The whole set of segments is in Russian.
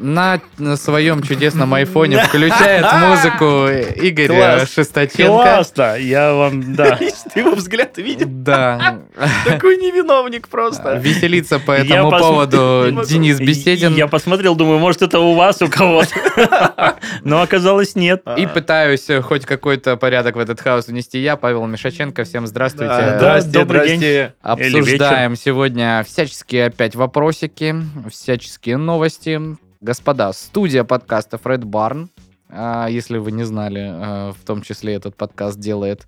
На, на своем чудесном айфоне включает музыку Игорь Класс. Шестаченко. Классно, я вам, да. Ты его взгляд видел? Да. Такой невиновник просто. Веселится по этому поводу. Денис Беседин. Я посмотрел, думаю, может, это у вас у кого-то. Но оказалось, нет. И пытаюсь э, хоть какой-то порядок в этот хаос внести я, Павел Мишаченко. Всем здравствуйте. Здрасте, добрый день. Обсуждаем сегодня всяческие опять вопросики, всяческие новости. Господа, студия подкастов Red Barn, а, если вы не знали, а, в том числе этот подкаст делает.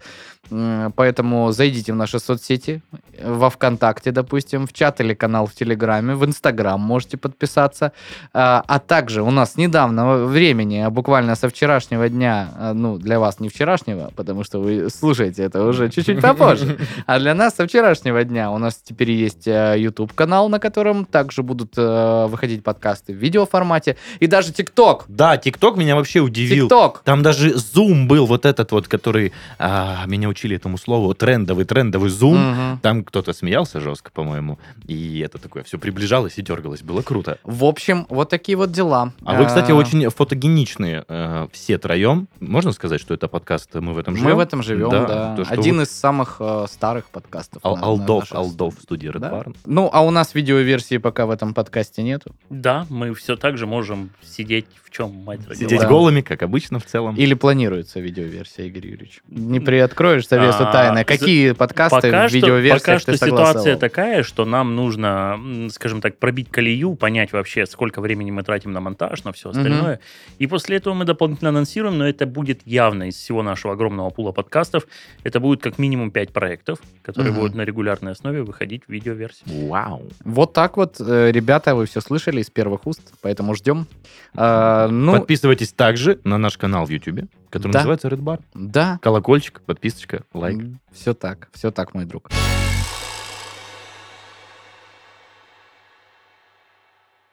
Поэтому зайдите в наши соцсети, во ВКонтакте, допустим, в чат или канал в Телеграме, в Инстаграм можете подписаться. А а также у нас с недавнего времени, а буквально со вчерашнего дня, а, ну, для вас не вчерашнего, потому что вы слушаете это уже чуть-чуть попозже, а для нас со вчерашнего дня у нас теперь есть э, YouTube-канал, на котором также будут э, выходить подкасты в видеоформате, и даже ТикТок. Да, ТикТок меня вообще удивил. ТикТок. Там даже зум был, вот этот вот, который... а, меня учили этому слову, трендовый, трендовый зум. Мгм. Там кто-то смеялся жестко, по-моему. И это такое, все приближалось и дергалось. Было круто. В общем, вот такие вот дела. А вы, кстати, А, очень фотогеничные э, все троем. Можно сказать, что это подкаст «Мы в этом живем»? Мы в этом живем, да. то, что Один вы- из самых э, старых подкастов. Ал- на- на Алдов, нашей Алдов в студии Red Да. Barn. Ну, а у нас видеоверсии пока в этом подкасте нету. Да, мы все так же можем сидеть в чем, мать родила. Сидеть Да. голыми, как обычно в целом. Или планируется видеоверсия, Игорь Юрьевич? Не приоткроешь завесу А, тайны. за- Какие подкасты Пока в что, видеоверсиях пока что ситуация такая, что нам нужно, скажем так, пробить колею, понять вообще, сколько времени мы тратим на монтаж, на все остальное. И после этого мы дополнительно анонсируем, но это будет явно из всего нашего огромного пула подкастов. Это будет как минимум 5 проектов, которые будут на регулярной основе выходить в видеоверсии. Вау. Вот так вот, э, ребята, вы все слышали из первых уст, поэтому ждем. А, ну, Подписывайтесь также на наш канал в YouTube, который Да. называется Red Bar. да. Колокольчик, подписочка, лайк. Все так, все так, мой друг.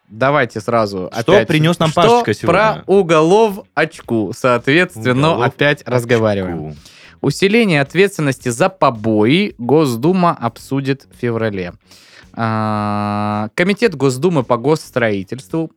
Давайте сразу Что опять... принес нам Что Пашечка сегодня? про уголов очку, соответственно, Уголов опять разговариваем. Очку. Усиление ответственности за побои Госдума обсудит в феврале. А, Комитет Госдумы по госстроительству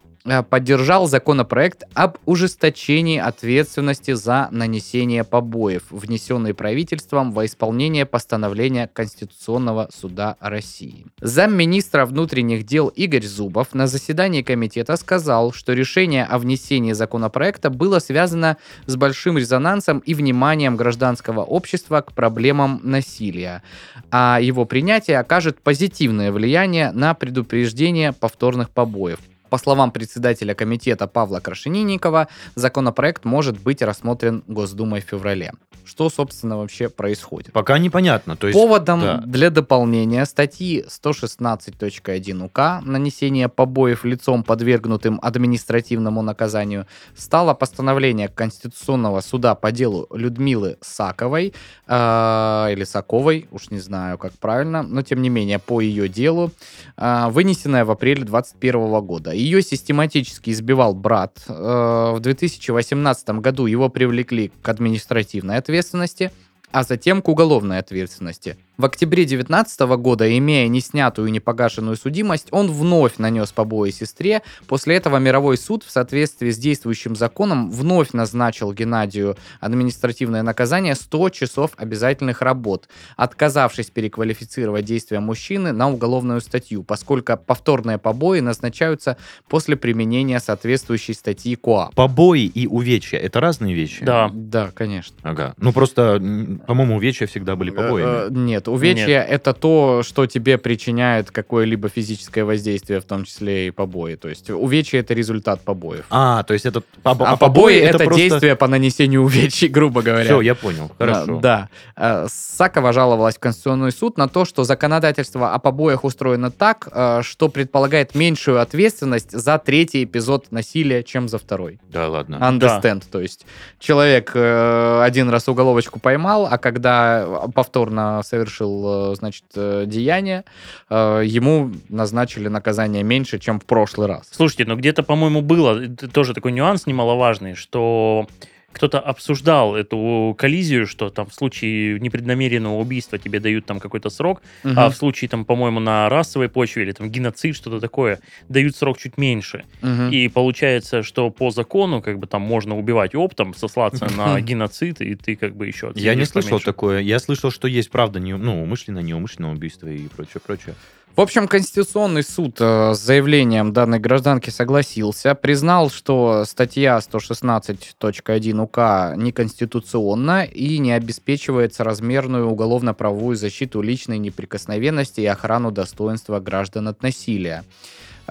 поддержал законопроект об ужесточении ответственности за нанесение побоев, внесенный правительством во исполнение постановления Конституционного суда России. Замминистра внутренних дел Игорь Зубов на заседании комитета сказал, что решение о внесении законопроекта было связано с большим резонансом и вниманием гражданского общества к проблемам насилия, а его принятие окажет позитивное влияние на предупреждение повторных побоев. По словам председателя комитета Павла Крашенинникова, законопроект может быть рассмотрен Госдумой в феврале. Что, собственно, вообще происходит? Пока непонятно. То есть, Поводом да. для дополнения статьи 116.1 УК «Нанесение побоев лицом, подвергнутым административному наказанию» стало постановление Конституционного суда по делу Людмилы Саковой, э, или Саковой, уж не знаю, как правильно, но тем не менее по ее делу, э, вынесенное в апреле 2021 года. Ее систематически избивал брат. Э, в 2018 году его привлекли к административной ответственности, а затем к уголовной ответственности. В октябре 2019 года, имея неснятую и непогашенную судимость, он вновь нанес побои сестре. После этого мировой суд в соответствии с действующим законом вновь назначил Геннадию административное наказание 100 часов обязательных работ, отказавшись переквалифицировать действия мужчины на уголовную статью, поскольку повторные побои назначаются после применения соответствующей статьи КОАП. Побои и увечья — это разные вещи? Да. Да, конечно. Ага. Ну, просто, по-моему, увечья всегда были Э, побоями. Нет, Нет, увечья это то, что тебе причиняет какое-либо физическое воздействие, в том числе и побои. То есть увечья это результат побоев. А, то есть это... побо- А побои это, действие по нанесению увечий, грубо говоря. Все, я понял, хорошо. А, Да. Э, Сакова жаловалась в Конституционный суд на то, что законодательство о побоях устроено так, э, что предполагает меньшую ответственность за третий эпизод насилия, чем за второй. Да, ладно. Understand. То есть человек э, один раз уголовочку поймал, а когда повторно совершил, э, значит, э, деяние, э, ему назначили наказание меньше, чем в прошлый раз. Слушайте, но где-то, по-моему, было тоже такой нюанс немаловажный, что кто-то обсуждал эту коллизию, что там в случае непреднамеренного убийства тебе дают там какой-то срок, а в случае там, по-моему, на расовой почве или там геноцид, что-то такое, дают срок чуть меньше. Мгм. И получается, что по закону как бы там можно убивать оптом, сослаться на геноцид, и ты как бы еще Я не слышал такое. Я слышал, что есть, правда, ну, умышленное, неумышленное убийство и прочее, прочее. В общем, Конституционный суд э, с заявлением данной гражданки согласился, признал, что статья 116.1 УК неконституционна и не обеспечивает соразмерную уголовно-правовую защиту личной неприкосновенности и охрану достоинства граждан от насилия.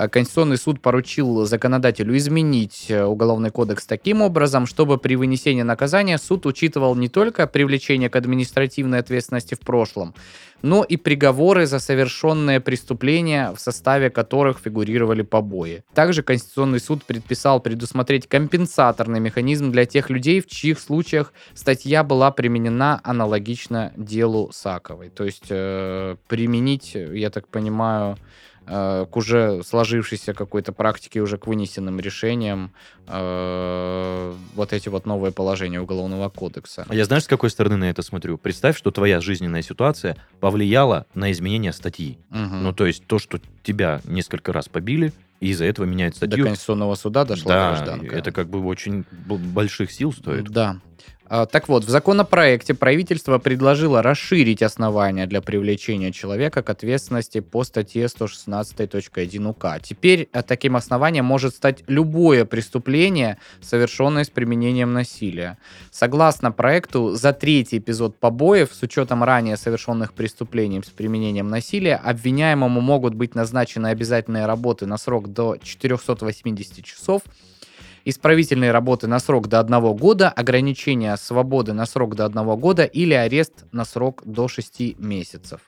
Э, Конституционный суд поручил законодателю изменить э, Уголовный кодекс таким образом, чтобы при вынесении наказания суд учитывал не только привлечение к административной ответственности в прошлом, но и приговоры за совершенные преступления, в составе которых фигурировали побои. Также Конституционный суд предписал предусмотреть компенсаторный механизм для тех людей, в чьих случаях статья была применена аналогично делу Саковой. То есть э, применить, я так понимаю, к уже сложившейся какой-то практике, уже к вынесенным решениям э, вот эти вот новые положения Уголовного кодекса. А я знаешь, с какой стороны на это смотрю? Представь, что твоя жизненная ситуация повлияла на изменение статьи. Мгм. Ну, то есть то, что тебя несколько раз побили, и из-за этого меняют До статью. Конституционного суда дошла да, гражданка. это как бы очень больших сил стоит. Да. А, Так вот, в законопроекте правительство предложило расширить основания для привлечения человека к ответственности по статье 116.1 УК. Теперь э, таким основанием может стать любое преступление, совершенное с применением насилия. Согласно проекту, за третий эпизод побоев с учетом ранее совершенных преступлений с применением насилия обвиняемому могут быть назначены обязательные работы на срок до 480 часов, исправительные работы на срок до одного года, ограничение свободы на срок до одного года или арест на срок до 6 месяцев.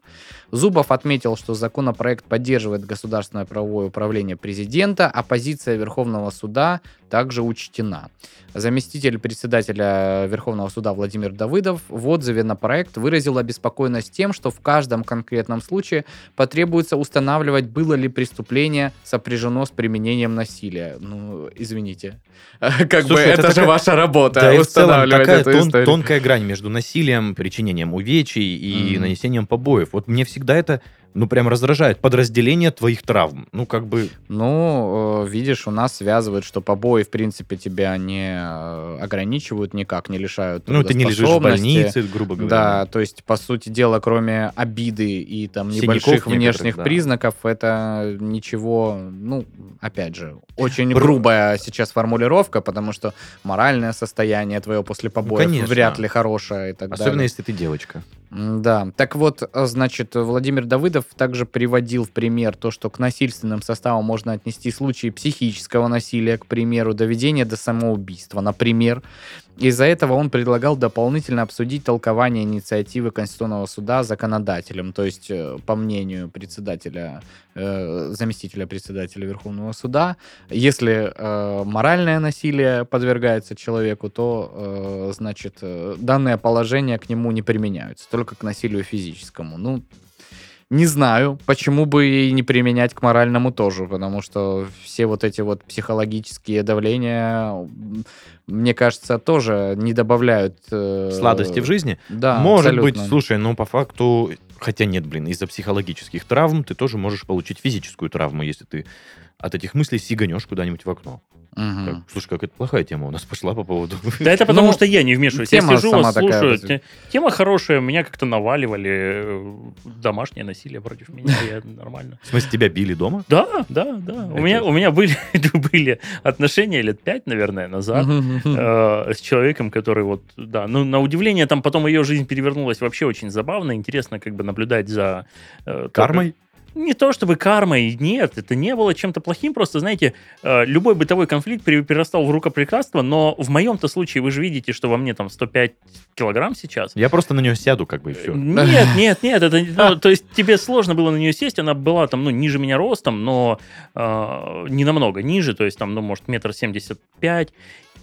Зубов отметил, что законопроект поддерживает государственное правовое управление президента, а позиция Верховного суда также учтена. Заместитель председателя Верховного суда Владимир Давыдов в отзыве на проект выразил обеспокоенность тем, что в каждом конкретном случае потребуется устанавливать, было ли преступление сопряжено с применением насилия. Ну, извините. Как бы это же ваша работа, Да, устанавливать такая эту историю. тонкая грань между насилием, причинением увечий и нанесением побоев. Вот мне всегда это, ну, прям раздражает. Подразделение твоих травм. Ну, как бы... Ну, э, видишь, у нас связывают, что побои, в принципе, тебя не э, ограничивают никак, не лишают Ну, ты не лежишь в больнице, грубо говоря. Да, то есть, по сути дела, кроме обиды и там Синяков небольших некоторых, внешних да. признаков, это ничего, ну, опять же, очень грубая сейчас формулировка, потому что моральное состояние твое после побоев конечно. вряд ли хорошее и так Особенно, далее. если ты девочка. Да, так вот, значит, Владимир Давыдов также приводил в пример то, что к насильственным составам можно отнести случаи психического насилия, к примеру, доведения до самоубийства, например. Из-за этого он предлагал дополнительно обсудить толкование инициативы Конституционного суда законодателем, то есть, э, по мнению председателя, э, заместителя председателя Верховного суда, если э, моральное насилие подвергается человеку, то, э, значит, э, данное положение к нему не применяются, только к насилию физическому. Ну, не знаю, почему бы и не применять к моральному тоже, потому что все вот эти вот психологические давления, мне кажется, тоже не добавляют... э, Сладости в жизни. Да, Может абсолютно. быть, слушай, ну, по факту... Хотя нет, блин, из-за психологических травм ты тоже можешь получить физическую травму, если ты от этих мыслей сиганешь куда-нибудь в окно. Мгм. Так, Слушай, как это плохая тема у нас пошла по поводу... Да это потому, Ну, что я не вмешиваюсь. я сижу, вас такая слушаю. Те- Тема хорошая, меня как-то наваливали. э, Домашнее насилие против меня, я нормально. В смысле, тебя били дома? Да, да, да. У меня, у меня были, были отношения лет пять, наверное, назад. э, с человеком, который вот, да, ну, на удивление, там потом ее жизнь перевернулась вообще очень забавно, интересно как бы наблюдать за... э, Кармой? Не то чтобы кармой, нет, это не было чем-то плохим, просто, знаете, э, любой бытовой конфликт пере- перерастал в рукоприкладство, но в моем-то случае вы же видите, что во мне там 105 килограмм сейчас. Я просто на нее сяду, как бы, и все. Нет, нет, нет, это, ну, то есть тебе сложно было на нее сесть, она была там, ну, ниже меня ростом, но э, не намного ниже, то есть там, ну, может, метр семьдесят пять,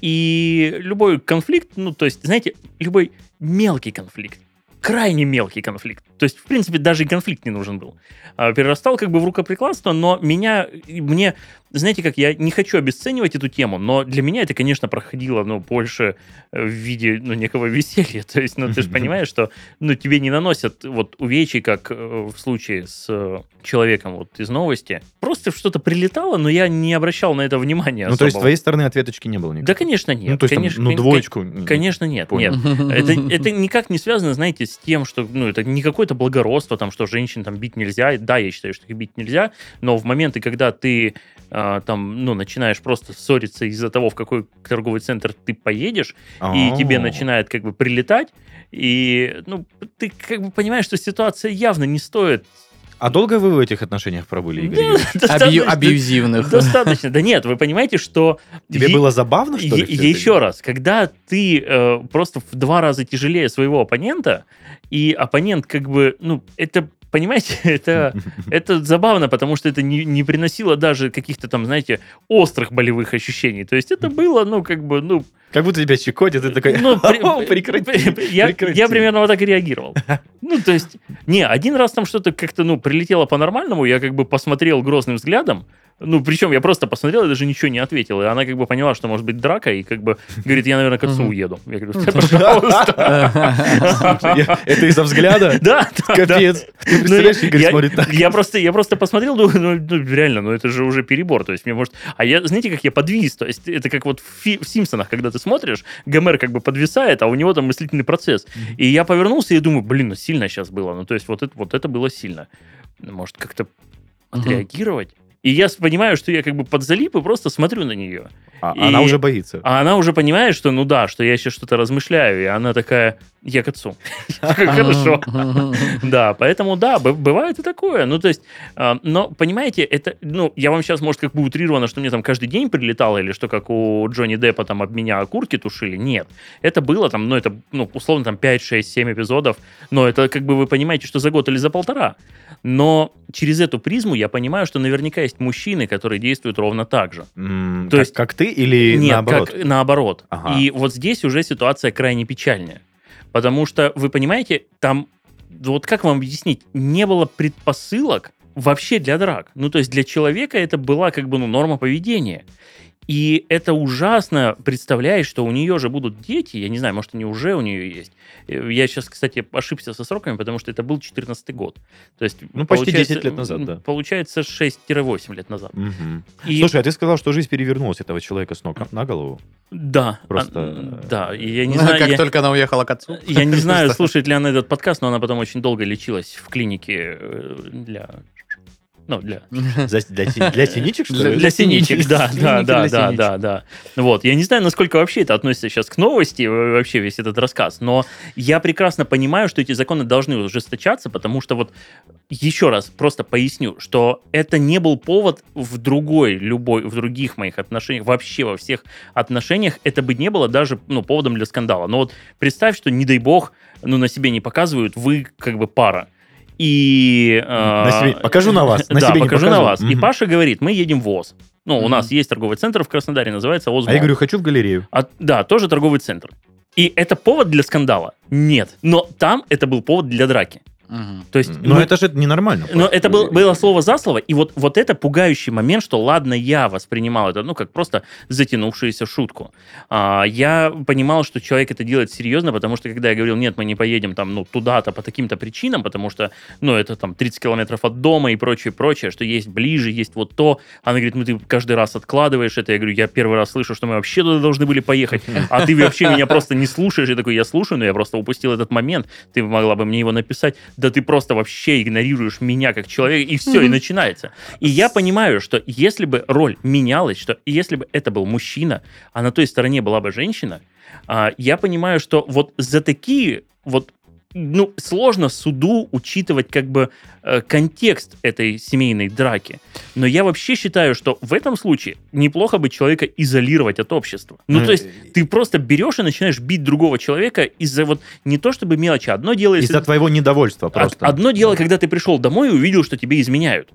и любой конфликт, ну, то есть, знаете, любой мелкий конфликт, крайне мелкий конфликт. То есть, в принципе, даже и конфликт не нужен был. А, Перерастал как бы в рукоприкладство, но меня, мне, знаете как, я не хочу обесценивать эту тему, но для меня это, конечно, проходило, ну, больше э, в виде, ну, некого веселья. То есть, ну, ты же понимаешь, что, ну, тебе не наносят вот увечий, как э, в случае с э, человеком вот из новости. Просто что-то прилетало, но я не обращал на это внимания Ну, то есть, с твоей стороны ответочки не было никакой? Да, конечно, нет. Ну, то есть, там, конечно, ну, кон- двоечку... Конечно, нет. Понял. Нет. Это, это никак не связано, знаете, с тем, что, ну, это не какое-то благородство, там, что женщин там бить нельзя. Да, я считаю, что их бить нельзя, но в моменты, когда ты а, там, ну, начинаешь просто ссориться из-за того, в какой торговый центр ты поедешь, и тебе А. начинает как бы прилетать, и, ну, ты как бы понимаешь, что ситуация явно не стоит А долго вы в этих отношениях пробыли, Игорь Абьюзивных. Достаточно. Да нет, вы понимаете, что... Тебе е- было забавно, что ли? Еще раз, когда ты э, просто в два раза тяжелее своего оппонента, и оппонент как бы, ну, это, понимаете, это, это забавно, потому что это не, не приносило даже каких-то там, знаете, острых болевых ощущений. То есть это было, ну, как бы, ну... Как будто тебя щекотят, и такой... ну, при- «О, прекрати, я, прекрати». я примерно вот так и реагировал. Ну, то есть, не, один раз там что-то как-то, ну, прилетело по-нормальному, я как бы посмотрел грозным взглядом, ну, причем я просто посмотрел и даже ничего не ответил. И она как бы поняла, что может быть драка, и как бы говорит, я, наверное, к отцу уеду. Я говорю, «Да, пожалуйста. Это из-за взгляда? Да. Капец. Ты Ну, представляешь, Игорь я, смотрит так. я просто, я просто посмотрел, думаю, ну, ну, реально, ну это же уже перебор. То есть мне может... А я, знаете, как я подвис? То есть это как вот в, Симпсонах, когда ты смотришь, Гомер как бы подвисает, а у него там мыслительный процесс. И я повернулся и думаю, блин, ну сильно сейчас было. Ну то есть вот это, вот это было сильно. Может как-то отреагировать? И я понимаю, что я как бы подзалип и просто смотрю на нее. А И- Она уже боится. А она уже понимает, что ну да, что я сейчас что-то размышляю, и она такая, я к отцу. Хорошо. Да, поэтому да, бывает и такое. Ну, то есть, а, но, понимаете, это, ну, я вам сейчас, может, как бы утрировано, что мне там каждый день прилетало, или что как у Джонни Деппа там об меня окурки тушили. Нет. Это было там, ну, это, ну, условно, там 5, 6, 7 эпизодов, но это, как бы, вы понимаете, что за год или за полтора. Но через эту призму я понимаю, что наверняка есть мужчины, которые действуют ровно так же. То как- есть- Как ты или Нет, наоборот? как наоборот. Ага. И вот здесь уже ситуация крайне печальная. Потому что, вы понимаете, там, вот как вам объяснить, не было предпосылок вообще для драк. Ну, то есть для человека это была как бы ну, норма поведения. И это ужасно представляешь, что у нее же будут дети, я не знаю, может, они уже у нее есть. Э, Я сейчас, кстати, ошибся со сроками, потому что это был 14 год. То есть, Ну, почти получается, 10 лет назад, да. Получается 6-8 лет назад. Мгм. И- Слушай, а ты сказал, что жизнь перевернулась этого человека с ног на голову? да, Просто- а, да, и я не знаю, Как я- только она уехала к отцу. Я не знаю, слушает ли она этот подкаст, но она потом очень долго лечилась в клинике э, для... Ну, для... За- Для для синичек, что ли? Для синичек, да, да, да, да, да, да. Вот, я не знаю, насколько вообще это относится сейчас к новости, вообще весь этот рассказ, но я прекрасно понимаю, что эти законы должны ужесточаться, потому что вот еще раз просто поясню, что это не был повод в другой, любой, в других моих отношениях, вообще во всех отношениях, это бы не было даже, ну, поводом для скандала. Но вот представь, что, не дай бог, ну, на себе не показывают, вы как бы пара. И... На э, себе- покажу на вас, на да, себе не покажу на покажу. вас. И Мгм. Паша говорит, мы едем в ВОЗ. Ну, у Мгм. нас есть торговый центр в Краснодаре, называется ОЗ. А я говорю, хочу в галерею. А, да, тоже торговый центр. И это повод для скандала? Нет. Но там это был повод для драки. То есть, Но мы- это же ненормально. но это был- было слово за слово, и вот, вот это пугающий момент, что ладно, я воспринимал это, ну, как просто затянувшуюся шутку. А, я понимал, что человек это делает серьезно, потому что когда я говорил, нет, мы не поедем там, ну, туда-то по таким-то причинам, потому что, ну, это там 30 километров от дома и прочее, прочее, что есть ближе, есть вот то. Она говорит, ну, ты каждый раз откладываешь это. Я говорю, я первый раз слышу, что мы вообще туда должны были поехать, а ты вообще меня просто не слушаешь. Я такой, я слушаю, но я просто упустил этот момент. Ты могла бы мне его написать. Да ты просто вообще игнорируешь меня как человека, и все, и начинается. И я понимаю, что если бы роль менялась, что если бы это был мужчина, а на той стороне была бы женщина, а, я понимаю, что вот за такие вот ну, сложно суду учитывать как бы э, контекст этой семейной драки. Но я вообще считаю, что в этом случае неплохо бы человека изолировать от общества. Ну, то есть ты просто берешь и начинаешь бить другого человека из-за вот не то чтобы мелочи. Одно дело, если... Из-за твоего недовольства просто. Одно дело, когда ты пришел домой и увидел, что тебе изменяют.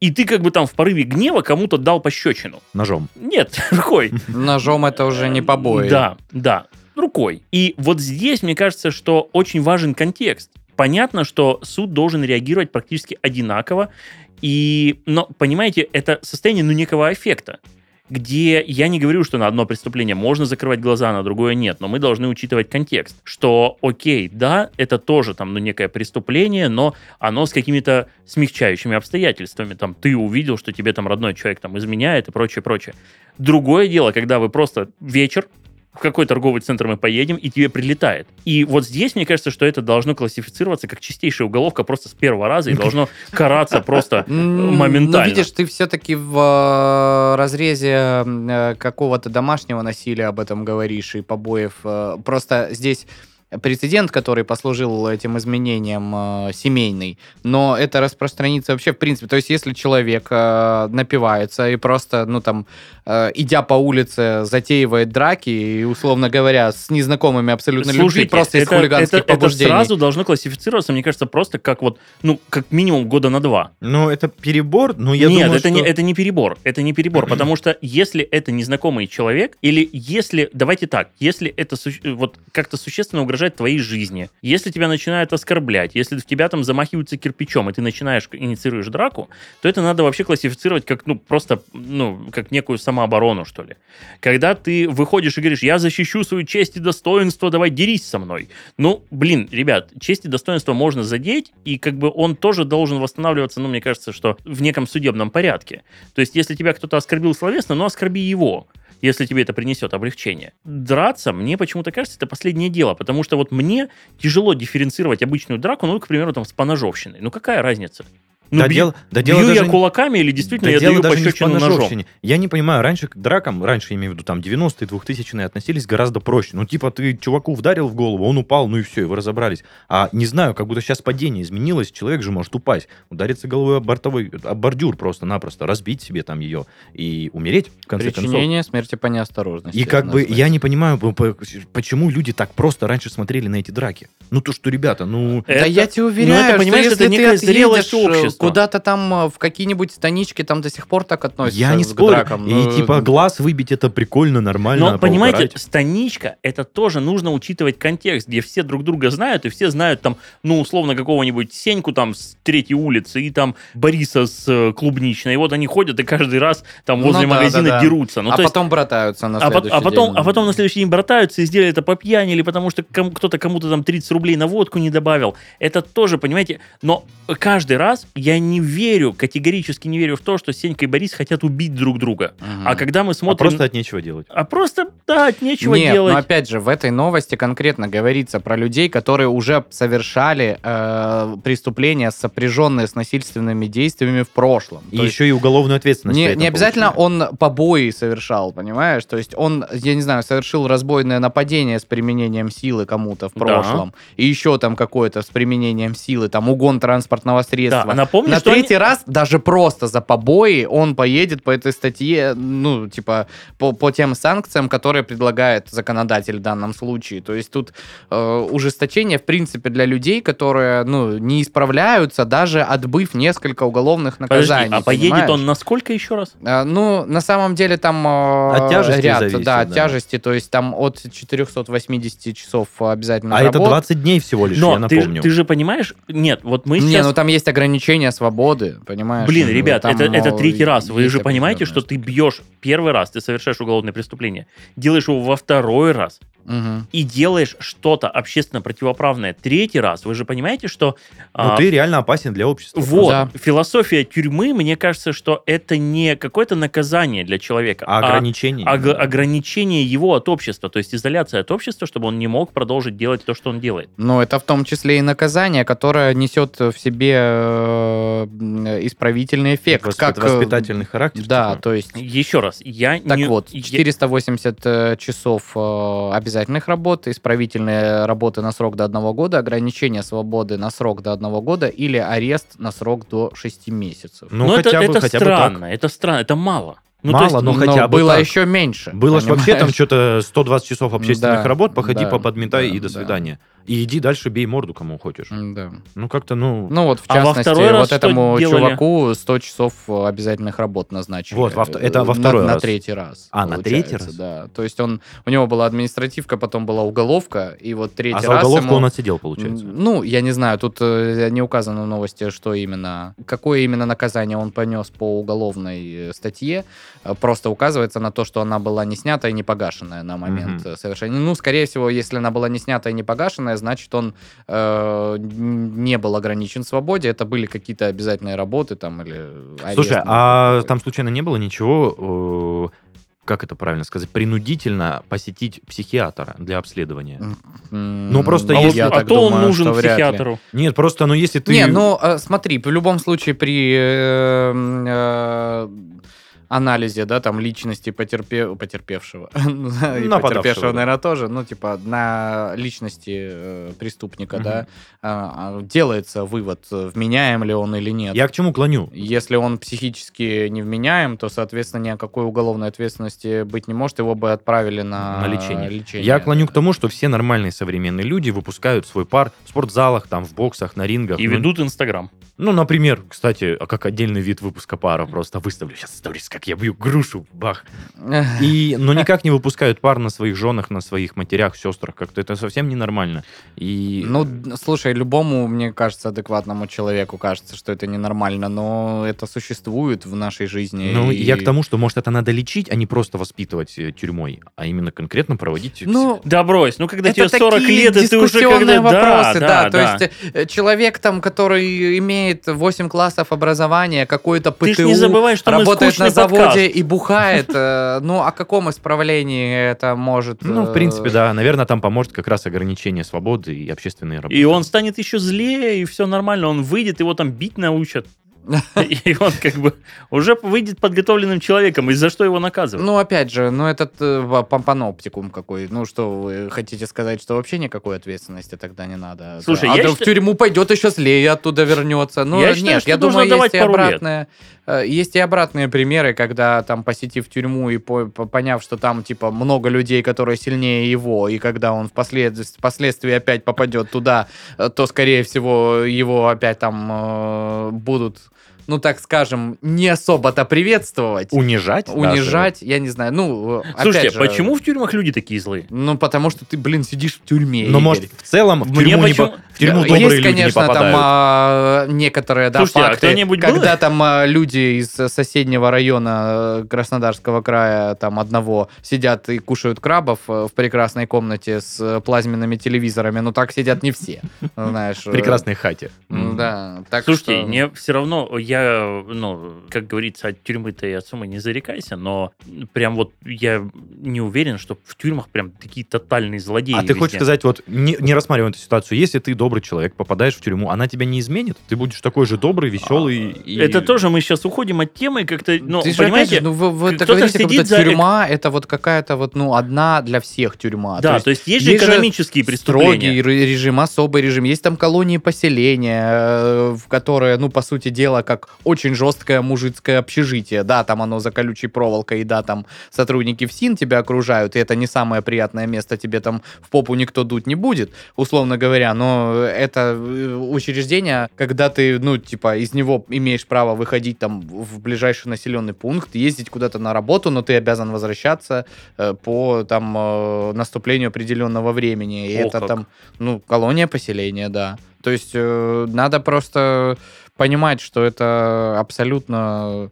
И ты как бы там в порыве гнева кому-то дал пощечину. Ножом. Нет, рукой. Ножом это уже не побои. Да, да, рукой. И вот здесь, мне кажется, что очень важен контекст. Понятно, что суд должен реагировать практически одинаково, и, но, понимаете, это состояние ну, некого аффекта, где я не говорю, что на одно преступление можно закрывать глаза, на другое нет, но мы должны учитывать контекст, что, окей, да, это тоже там, ну, некое преступление, но оно с какими-то смягчающими обстоятельствами. Там ты увидел, что тебе там родной человек там изменяет и прочее, прочее. Другое дело, когда вы просто вечер, в какой торговый центр мы поедем, и тебе прилетает. И вот здесь, мне кажется, что это должно классифицироваться как чистейшая уголовка просто с первого раза и должно караться просто М, моментально. Ну, видишь, ты все-таки в э, разрезе э, какого-то домашнего насилия об этом говоришь и побоев. э, Просто здесь прецедент, который послужил этим изменением э, семейный, но это распространится вообще в принципе. То есть, если человек э, напивается и просто, ну там, э, идя по улице, затеивает драки и, условно говоря, с незнакомыми абсолютно людьми, Слушайте, просто из это, хулиганских это- это побуждений. сразу должно классифицироваться, мне кажется, просто как вот, ну, как минимум года на два. Ну, это перебор, но я Нет, думаю, это, что... не, это не перебор. Это не перебор, потому что если это незнакомый человек, или если, давайте так, если это вот как-то существенно угрожает твоей жизни, если тебя начинают оскорблять, если в тебя там замахиваются кирпичом, и ты начинаешь, инициируешь драку, то это надо вообще классифицировать как, ну, просто, ну, как некую самооборону, что ли. Когда ты выходишь и говоришь, я защищу свою честь и достоинство, давай дерись со мной. Ну, блин, ребят, честь и достоинство можно задеть, и как бы он тоже должен восстанавливаться, ну, мне кажется, что в неком судебном порядке. То есть, если тебя кто-то оскорбил словесно, ну, оскорби его если тебе это принесет облегчение. Драться, мне почему-то кажется, это последнее дело, потому что вот мне тяжело дифференцировать обычную драку, ну, к примеру, там, с поножовщиной. Ну, какая разница? Ну, Да бью, дело- да бью дело я даже кулаками или действительно Да я дело даю даже не пощечину ножом? Я не понимаю, раньше к дракам, раньше, я имею в виду, там, 90-е, 2000-е относились гораздо проще. Ну, типа, ты чуваку вдарил в голову, он упал, ну и все, и вы разобрались. А не знаю, как будто сейчас падение изменилось, человек же может упасть, удариться головой об бортовой, об бордюр просто-напросто, разбить себе там ее и умереть, в конце концов. Причинение смерти по неосторожности. И как это бы я не понимаю, почему люди так просто раньше смотрели на эти драки. Ну, то, что, ребята, ну... Да Это- я тебе ну, уверяю, это, понимаешь, что это если некая ты зрелость отъедешь, э, общества. куда-то там э, в какие-нибудь станички, там до сих пор так относятся Я не к спорю. дракам. И Ну, типа глаз выбить это прикольно, нормально. Но, понимаете, поугарать. станичка, это тоже нужно учитывать контекст, где все друг друга знают, и все знают там, ну, условно, какого-нибудь Сеньку там с третьей улицы, и там Бориса с э, клубничной. И вот они ходят и каждый раз там Ну возле да, магазина да, да. дерутся. Ну, а то есть- потом братаются на а, пот- следующий а потом, день. а потом на следующий день братаются и сделали это по пьяни, или потому что кому- кто-то кому-то там 30 рублей на водку не добавил. Это тоже, понимаете, но каждый раз я не верю, категорически не верю в то, что Сенька и Борис хотят убить друг друга. Мгм. А когда мы А смотрим... просто от нечего делать. А просто, да, от нечего Нет, делать. но опять же, в этой новости конкретно говорится про людей, которые уже совершали э, преступления, сопряженные с насильственными действиями в прошлом. И То есть еще и уголовную ответственность. Не, не обязательно получили. он побои совершал, понимаешь? То есть он, я не знаю, совершил разбойное нападение с применением силы кому-то в Да. прошлом, и еще там какое-то с применением силы, там угон транспортного Да, средства. а напомню, помню, на что они- третий раз даже просто за побои он поедет по этой статье, ну, типа, по, по тем санкциям, которые предлагает законодатель в данном случае. То есть тут э, ужесточение, в принципе, для людей, которые, ну, не исправляются, даже отбыв несколько уголовных Подожди, наказаний. а поедет понимаешь? он на сколько еще раз? А, Ну, на самом деле там э, От тяжести ряд, зависит, да, от да. тяжести, то есть там от 480 часов обязательно А это 20 дней всего лишь, Но я ты, напомню. ты же понимаешь, нет, вот мы Не, сейчас... ну там есть ограничения свободы, понимаешь? Блин, Ну, ребят, там, это, это ну, третий раз. Вы же понимаете, что ты бьешь первый раз, ты совершаешь уголовное преступление, делаешь его во второй раз Мгм. и делаешь что-то общественно противоправное третий раз. Вы же понимаете, что... Ну, а, ты реально опасен для общества. Вот, Да. философия тюрьмы, мне кажется, что это не какое-то наказание для человека, А ограничений? ог- ограничение его от общества, то есть изоляция от общества, чтобы он не мог продолжить делать то, что он делает. Ну, это в том числе и наказание, которое несет в себе э, исправительный эффект. Воспит- как, э, Воспитательный характер. Да, типа. то есть... Еще раз, я Так не... вот, я- 480 э, часов э, обязательных работ, исправительные работы на срок до одного года, ограничение свободы на срок до одного года или арест на срок до 6 месяцев. Ну, Ну, это, хотя бы, это хотя бы странно, так. это странно, это мало. Ну, Мало, есть, но хотя бы было так. еще меньше. Было ж вообще там что-то 120 часов общественных Да, работ, походи, да, поподметай да, и до да. свидания. И иди дальше, бей морду кому хочешь. Да. Ну, как-то, ну... Ну вот, в А во частности, второй раз вот этому чуваку 100 часов э, обязательных работ назначили. Вот, во это во На- второй на, раз. третий раз. А, на третий раз? Да. То есть он, у него была административка, потом была уголовка, и вот третий а за раз уголовку ему- он отсидел, получается. Ну, я не знаю, тут э, не указано в новости, что именно, какое именно наказание он понес по уголовной э, статье. Э, Просто указывается на то, что она была не снята и не погашенная на момент э, совершения. Ну, скорее всего, если она была не снята и не погашенная, значит, он э, не был ограничен в свободе. Это были какие-то обязательные работы там или арест, Слушай, может а быть. там случайно не было ничего, э, как это правильно сказать, принудительно посетить психиатра для обследования? М, ну, просто а, я а так то он думаю, нужен что вряд ли. психиатру. Нет, просто, ну, если ты... Не, ну э, смотри, в любом случае при э, э, анализе, да, там личности потерпе- потерпевшего, Ну, и потерпевшего, наверное, тоже, ну, типа, на личности э, преступника, да, а, а, делается вывод, э, вменяем ли он или нет. Я к чему клоню? Если он психически невменяем, то, соответственно, ни о какой уголовной ответственности быть не может, его бы отправили на, на лечение. Я клоню к тому, что все нормальные современные люди выпускают свой пар в спортзалах, там, в боксах, на рингах. И Ну, ведут Инстаграм. Ну, например, кстати, а как отдельный вид выпуска пара, просто выставлю сейчас сторис, как я бью грушу, бах. И, но никак не выпускают пар на своих женах, на своих матерях, сестрах, как-то это совсем ненормально. И Ну, слушай, любому, мне кажется, адекватному человеку кажется, что это ненормально, но это существует в нашей жизни. ну, и- я к тому, что, может, это надо лечить, а не просто воспитывать э, тюрьмой, а именно конкретно проводить... Ну, Да брось, ну когда это тебе 40 такие лет, и ты уже дискуссионные когда... вопросы, да, да, то есть э, человек там, который имеет 8 классов образования, какой-то ПТУ, Ты не забывай, что работает на заводе подкаст. и бухает, э, ну, о каком исправлении это может... Ну, в э, принципе, да. Наверное, там поможет как раз ограничение свободы и общественные работы. И он станет еще злее, и все нормально. Он выйдет, его там бить научат. И он как бы уже выйдет подготовленным человеком. И за что его наказывать? Ну, опять же, ну, этот э, ва- пам- паноптикум какой. Ну, что вы хотите сказать, что вообще никакой ответственности тогда не надо? Слушай, а я да в тюрьму пойдет еще злее, оттуда вернется. Ну, Я нет, считаю, что я думаю, есть и лет. Э, Есть и обратные примеры, когда там посетив тюрьму и по- по- поняв, что там типа много людей, которые сильнее его, и когда он впослед- впоследствии опять попадет туда, э, то скорее всего его опять там э, будут, ну так скажем, не особо-то приветствовать. Унижать? даже? Унижать, я не знаю. Ну, Слушайте, же, почему в тюрьмах люди такие злые? Ну, потому что ты, блин, сидишь в тюрьме. Игорь. может, в целом в тюрьму, не почему- по- в тюрьму добрые Есть, люди конечно, не там а, некоторые да, Слушайте, а факты, был? когда там а, люди из соседнего района э, Краснодарского края, там одного, сидят и кушают крабов э, в прекрасной комнате с э, плазменными телевизорами, но так сидят не все, знаешь. В прекрасной хате. Да, Слушайте, мне все равно, я, ну, как говорится, от тюрьмы-то и от суммы не зарекайся, но прям вот я не уверен, что в тюрьмах прям такие тотальные злодеи А ты хочешь сказать, вот не, не рассматриваем эту ситуацию, если ты добрый человек, попадаешь в тюрьму, она тебя не изменит? Ты будешь такой же добрый, веселый и... Это тоже мы сейчас уходим от темы как-то, ну, Ты же, понимаете, же, ну, вы, вы так кто-то говорите, как будто за- тюрьма это вот какая-то вот, ну, одна для всех тюрьма. да, то есть, есть же экономические преступления. Строгий ре- режим, особый режим. Есть там колонии поселения, э, в которые, ну, по сути дела, как очень жесткое мужицкое общежитие. Да, там оно за колючей проволокой, и да, там сотрудники ФСИН тебя окружают, и это не самое приятное место, тебе там в попу никто дуть не будет, условно говоря, но это э, учреждение, когда ты, ну, типа, из него имеешь право выходить там в ближайший населенный пункт, ездить куда-то на работу, но ты обязан возвращаться э, по там э, наступлению определенного времени. И Ох, это как. там, ну, колония поселения, да. То есть э, надо просто понимать, что это абсолютно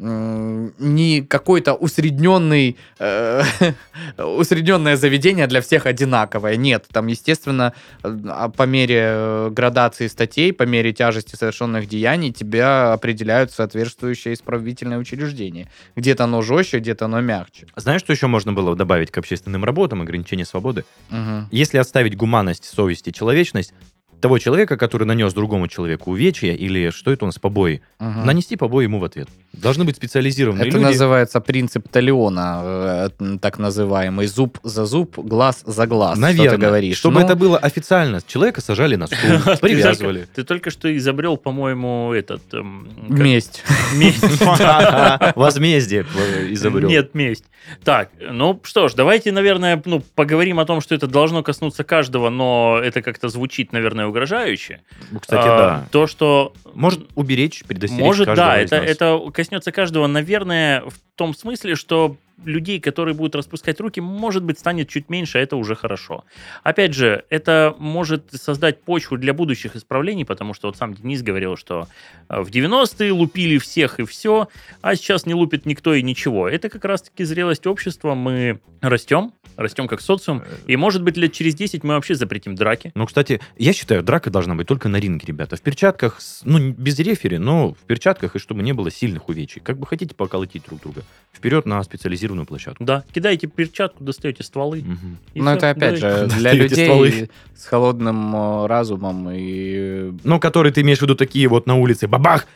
не какой-то усредненный, э, усредненное заведение для всех одинаковое. Нет, там, естественно, а по мере э, градации статей, по мере тяжести совершенных деяний тебя определяют соответствующее исправительное учреждение. Где-то оно жестче, где-то оно мягче. Знаешь, что еще можно было добавить к общественным работам, ограничение свободы? Мгм. Если оставить гуманность, совесть и человечность, того человека, который нанес другому человеку увечья, или что это у нас, побои, Мгм. нанести побои ему в ответ. Должны быть специализированные Это люди. называется принцип Талиона, э, так называемый. Зуб за зуб, глаз за глаз. Наверное, что ты говоришь. чтобы Ну, это было официально. Человека сажали на стул, привязывали. Ты только что изобрел, по-моему, этот... эм, месть. Месть. Возмездие э, изобрел. Нет, месть. Так, ну что ж, давайте, наверное, ну, поговорим о том, что это должно коснуться каждого, но это как-то звучит, наверное, угрожающе. Ну, Кстати, А, да. То, что... Может уберечь, предостеречь Может, да, это, это коснется каждого, наверное, в том смысле, что людей, которые будут распускать руки, может быть, станет чуть меньше, а это уже хорошо. Опять же, это может создать почву для будущих исправлений, потому что вот сам Денис говорил, что э, в 90-е лупили всех и все, а сейчас не лупит никто и ничего. Это как раз-таки зрелость общества, мы растем, растем как социум, и, может быть, лет через 10 мы вообще запретим драки. Ну, кстати, я считаю, драка должна быть только на ринге, ребята. В перчатках, ну, не- без рефери, но в перчатках, и чтобы не было сильных увечий. Как бы хотите поколотить друг друга. Вперед на специализированную площадку. Да, кидаете перчатку, достаете стволы. Мгм. и Но это опять давай. же для людей стволы. с холодным э, разумом и Ну, которые ты имеешь в виду такие вот на улице, бабах!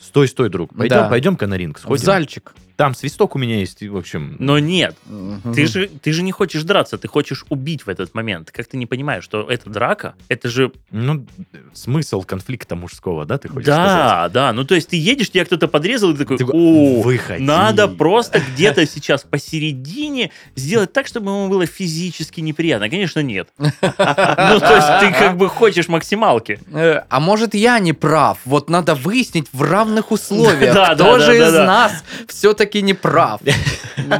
Стой, стой, друг. Пойдем, Да. пойдем-ка на ринг, в сходим. зальчик. Там свисток у меня есть, в общем... Но нет, Мгм. Ты же, ты же не хочешь драться, ты хочешь убить в этот момент. Как ты не понимаешь, что это драка? Это же... Ну, смысл конфликта мужского, да, ты хочешь сказать? Да, да. Ну, то есть ты едешь, тебя кто-то подрезал, и ты такой, Ты о, выходи. надо просто где-то сейчас посередине сделать так, чтобы ему было физически неприятно. Конечно, нет. Ну, то есть ты как бы хочешь максималки. Э, А может, я не прав? Вот надо выяснить в равных условиях, Да, кто да, же да, да, из да. нас все-таки не прав.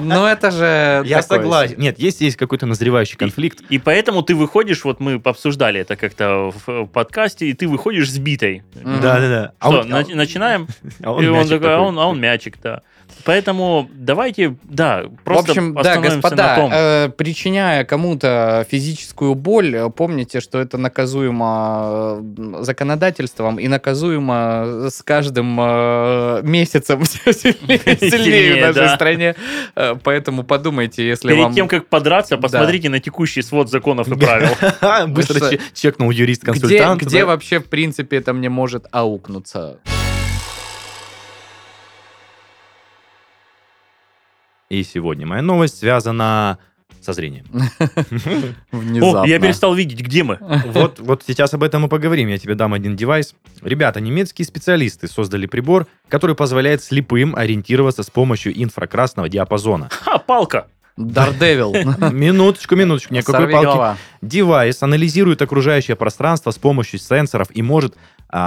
Ну, это же... Я согласен. Нет, есть, есть какой-то назревающий конфликт. И поэтому ты выходишь, вот мы обсуждали это как-то в подкасте, и ты выходишь сбитой. Да-да-да. А Что, на- начинаем? а и он мячик такой, а он, а он мячик, да. Поэтому давайте, да, В просто общем, да, господа, на том. э, причиняя кому-то физическую боль, э, помните, что это наказуемо э, законодательством и наказуемо с каждым э, месяцем все сильнее и сильнее в Сильнее, нашей да. стране. Э, Поэтому подумайте, если Перед вам... тем, как подраться, посмотрите на текущий свод законов и правил. Быстро чекнул юрист-консультант. где да. вообще, в принципе, это мне может аукнуться? И сегодня моя новость связана со зрением. Внезапно. О, я перестал видеть, где мы. Вот, вот сейчас об этом и поговорим. Я тебе дам один девайс. Ребята, немецкие специалисты создали прибор, который позволяет слепым ориентироваться с помощью инфракрасного диапазона. Ха, палка. Daredevil. Минуточку, минуточку, никакой Сорви палки. голова. Девайс анализирует окружающее пространство с помощью сенсоров и может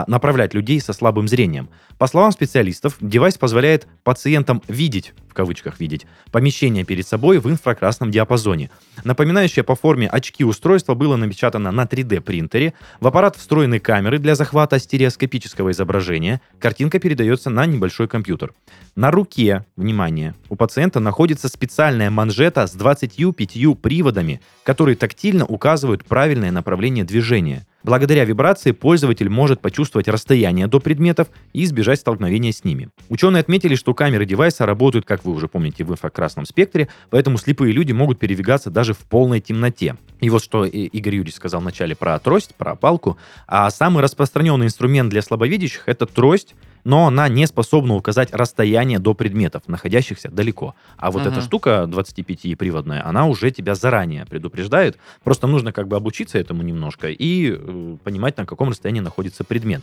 направлять людей со слабым зрением. По словам специалистов, девайс позволяет пациентам видеть, в кавычках видеть, помещение перед собой в инфракрасном диапазоне. Напоминающее по форме очки устройство было напечатано на 3D принтере. В аппарат встроены камеры для захвата стереоскопического изображения. Картинка передается на небольшой компьютер. На руке, внимание, у пациента находится специальная манжета с 25 приводами, которые тактильно указывают правильное направление движения. Благодаря вибрации пользователь может почувствовать расстояние до предметов и избежать столкновения с ними. Ученые отметили, что камеры девайса работают, как вы уже помните, в инфракрасном спектре, поэтому слепые люди могут передвигаться даже в полной темноте. И вот что Игорь Юрьевич сказал вначале про трость, про палку. А самый распространенный инструмент для слабовидящих — это трость, но она не способна указать расстояние до предметов, находящихся далеко. А вот Мгм. эта штука 25-приводная, она уже тебя заранее предупреждает. Просто нужно как бы обучиться этому немножко и э, понимать, на каком расстоянии находится предмет.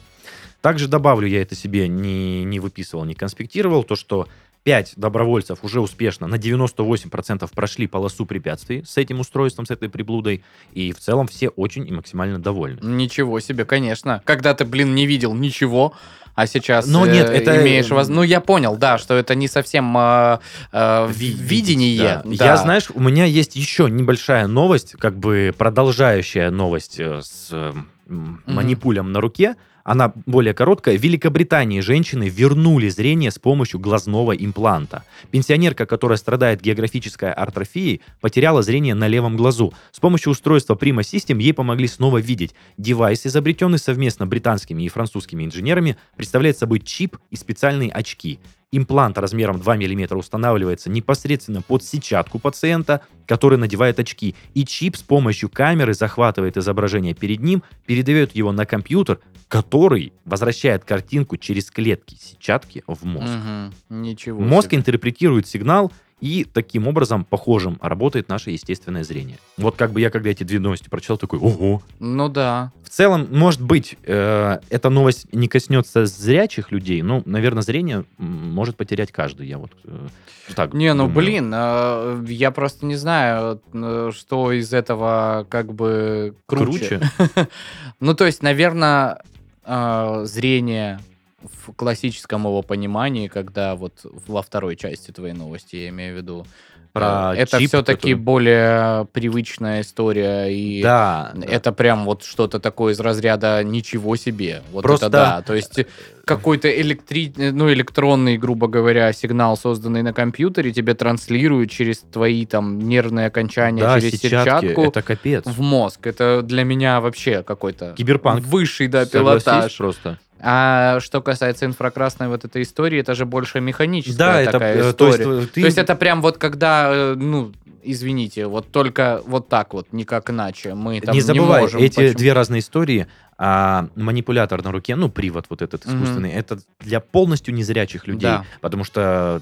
Также добавлю, я это себе не, не выписывал, не конспектировал, то, что 5 добровольцев уже успешно на 98% прошли полосу препятствий с этим устройством, с этой приблудой, и в целом все очень и максимально довольны. Ничего себе, конечно. Когда ты, блин, не видел ничего, а сейчас Но э, нет, это- имеешь воз- Ну, я понял, да, что это не совсем э, э, Ви- видение. да. да. Я, знаешь, у меня есть еще небольшая новость, как бы продолжающая новость э, с э, манипулем на руке. Она более короткая. В Великобритании женщины вернули зрение с помощью глазного импланта. Пенсионерка, которая страдает географической атрофией, потеряла зрение на левом глазу. С помощью устройства Prima System ей помогли снова видеть. Девайс, изобретенный совместно британскими и французскими инженерами, представляет собой чип и специальные очки. Имплант размером 2 мм устанавливается непосредственно под сетчатку пациента, который надевает очки, и чип с помощью камеры захватывает изображение перед ним, передает его на компьютер, который возвращает картинку через клетки сетчатки в мозг. Мгм. Ничего Мозг себе. интерпретирует сигнал, и таким образом, похожим, работает наше естественное зрение. Вот как бы я, когда эти две новости прочитал, такой, ого, Ну да. в целом, может быть, э, эта новость не коснется зрячих людей, но, наверное, зрение может потерять каждый. Я вот э, так Не, ну думаю. блин, э, я просто не знаю, что из этого как бы круче. Ну, то есть, наверное, зрение в классическом его понимании, когда вот во второй части твоей новости, я имею в виду, Про э, это все-таки который- более привычная история, и Да, да. это прям вот что-то такое из разряда ничего себе. Вот Просто- это да. То есть какой-то электри... ну, электронный, грубо говоря, сигнал, созданный на компьютере, тебе транслируют через твои там нервные окончания, да, через сетчатки, сетчатку это капец. в мозг. Это для меня вообще какой-то Киберпанк. высший, да, Согласись пилотаж. просто. А что касается инфракрасной вот этой истории, это же больше механическая Да, это такая э, то история. есть, э, ты- То есть это прям вот когда, э, ну, извините, вот только вот так вот, никак иначе. Мы там не не, забывай, можем. эти почему- две разные истории. А манипулятор на руке, ну, привод вот этот искусственный, это для полностью незрячих людей. Да. Потому что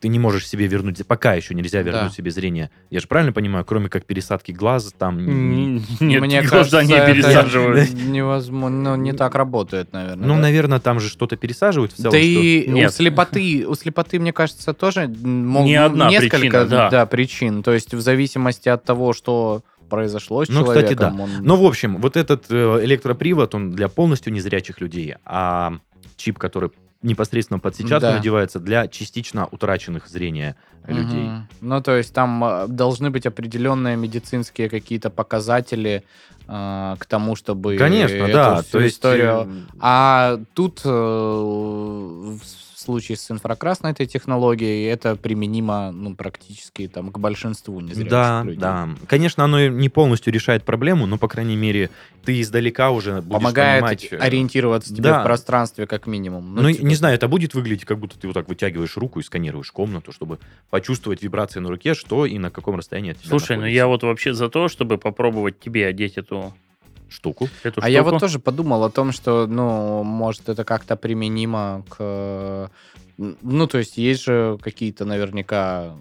ты не можешь себе вернуть, пока еще нельзя вернуть Да. себе зрение. Я же правильно понимаю, кроме как пересадки глаз, там... Нет, Мне глаза не кажется, это пересаживают. невозможно, ну, не так работает, наверное. Ну, да? наверное, там же что-то пересаживают в целом. Да что- и у Нет. слепоты, у слепоты, мне кажется, тоже м, мог- Не одна несколько причина, да. причин. То есть в зависимости от того, что произошло с Ну, кстати, человеком. он- Ну, в общем, вот этот э, электропривод, он для полностью незрячих людей, а чип, который непосредственно под сетчатку Да. надевается для частично утраченных зрения людей. Мгм. Ну, то есть там э, должны быть определенные медицинские какие-то показатели э, к тому, чтобы Конечно, да. То есть, историю... э, А тут э, в случае с инфракрасной этой технологией это применимо ну, практически там, к большинству незрячих Да, людей. да. Конечно, оно не полностью решает проблему, но, по крайней мере, ты издалека уже будешь Помогает понимать... э, ориентироваться тебе да. в пространстве как минимум. Ну, типа, не знаю, это будет выглядеть, как будто ты вот так вытягиваешь руку и сканируешь комнату, чтобы почувствовать вибрации на руке, что и на каком расстоянии от тебя Слушай, ну находится. я вот вообще за то, чтобы попробовать тебе одеть эту, штуку. эту А я штуку. вот тоже подумал о том, что, ну, может, это как-то применимо к... Ну, то есть есть же какие-то наверняка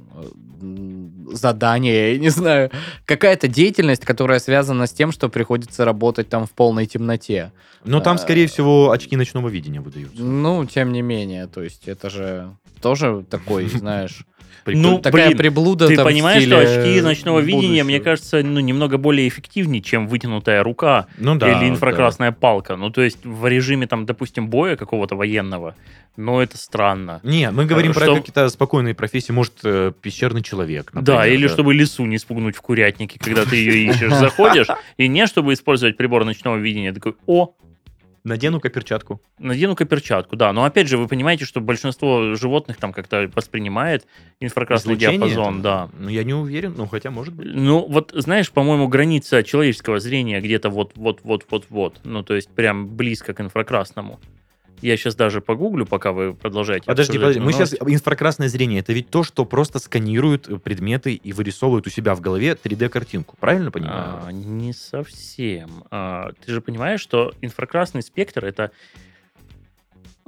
э, задания, я не знаю, какая-то деятельность, которая связана с тем, что приходится работать там в полной темноте. Но там, А. скорее всего, очки ночного видения выдаются. Ну, тем не менее, то есть это же тоже такой, знаешь, Ну, такая блин, приблуда Ты там понимаешь, что очки ночного видения, мне кажется, ну, немного более эффективнее, чем вытянутая рука Ну да. или инфракрасная палка. Ну, то есть в режиме, там, допустим, боя какого-то военного, но это странно. да. Не, мы говорим про Что- какие-то спокойные профессии, может, э, пещерный человек. да, например, или чтобы лису не спугнуть в курятнике, когда ты ее ищешь, заходишь, и не чтобы использовать прибор ночного видения, такой, о, Надену-ка перчатку. Надену-ка перчатку, да. Но опять же, вы понимаете, что большинство животных там как-то воспринимает инфракрасный Излучение диапазон, это? да. Ну, я не уверен, ну, хотя, может быть. Ну, вот, знаешь, по-моему, граница человеческого зрения где-то вот-вот-вот-вот-вот. Ну, то есть прям близко к инфракрасному. Я сейчас даже погуглю, пока вы продолжаете. Подожди, подожди. Мы сейчас инфракрасное зрение. Это ведь то, что просто сканирует э, предметы и вырисовывает у себя в голове 3D-картинку. Правильно понимаю? А, не совсем. А, ты же понимаешь, что инфракрасный спектр это...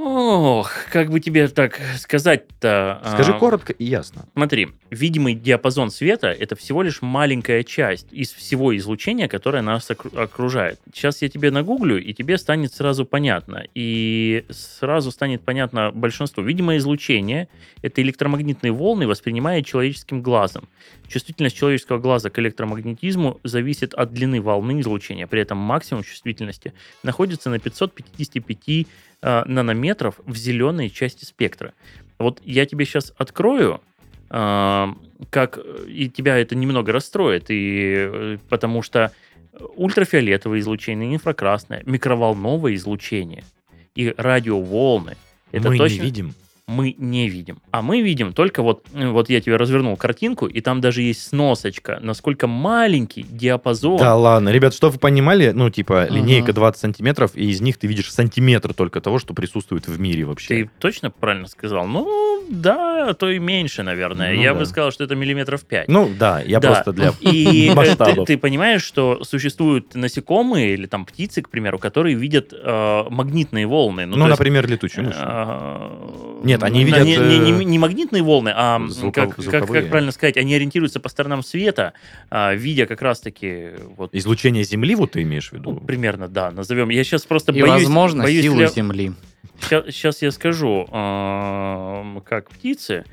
Ох, как бы тебе так сказать-то? Скажи а, коротко и ясно. Смотри, видимый диапазон света – это всего лишь маленькая часть из всего излучения, которое нас окру- окружает. Сейчас я тебе нагуглю, и тебе станет сразу понятно. И сразу станет понятно большинству. Видимое излучение – это электромагнитные волны, воспринимаемые человеческим глазом. Чувствительность человеческого глаза к электромагнетизму зависит от длины волны излучения. При этом максимум чувствительности находится на 555 э, нанометров в зеленой части спектра. Вот я тебе сейчас открою, э, как и тебя это немного расстроит, и э, потому что ультрафиолетовое излучение, инфракрасное, микроволновое излучение и радиоволны. Это Мы точно не видим. Мы не видим. А мы видим только вот, э, вот я тебе развернул картинку, и там даже есть сносочка, насколько маленький диапазон. Да ладно, ребят, что вы понимали? Ну, типа, Мгм. линейка 20 сантиметров, и из них ты видишь сантиметр только того, что присутствует в мире вообще. Ты точно правильно сказал? Ну, да, а то и меньше, наверное. Ну я да. бы сказал, что это миллиметров 5. Ну, да, я Да. просто для И э, ты, масштабов. ты понимаешь, что существуют насекомые или там птицы, к примеру, которые видят э, магнитные волны. Ну, есть, например, летучую мышь. э, Нет, они на- видят, Не, не- не- э, не магнитные волны, а звуков- как, как, звуковые. как правильно сказать, они ориентируются по сторонам света, а, видя как раз-таки вот Излучение Земли, вот ты имеешь в виду? ну, примерно, да, назовем. Я сейчас просто И, боюсь... возможно, боюсь силу ля- Земли. Сейчас, я скажу, как птицы,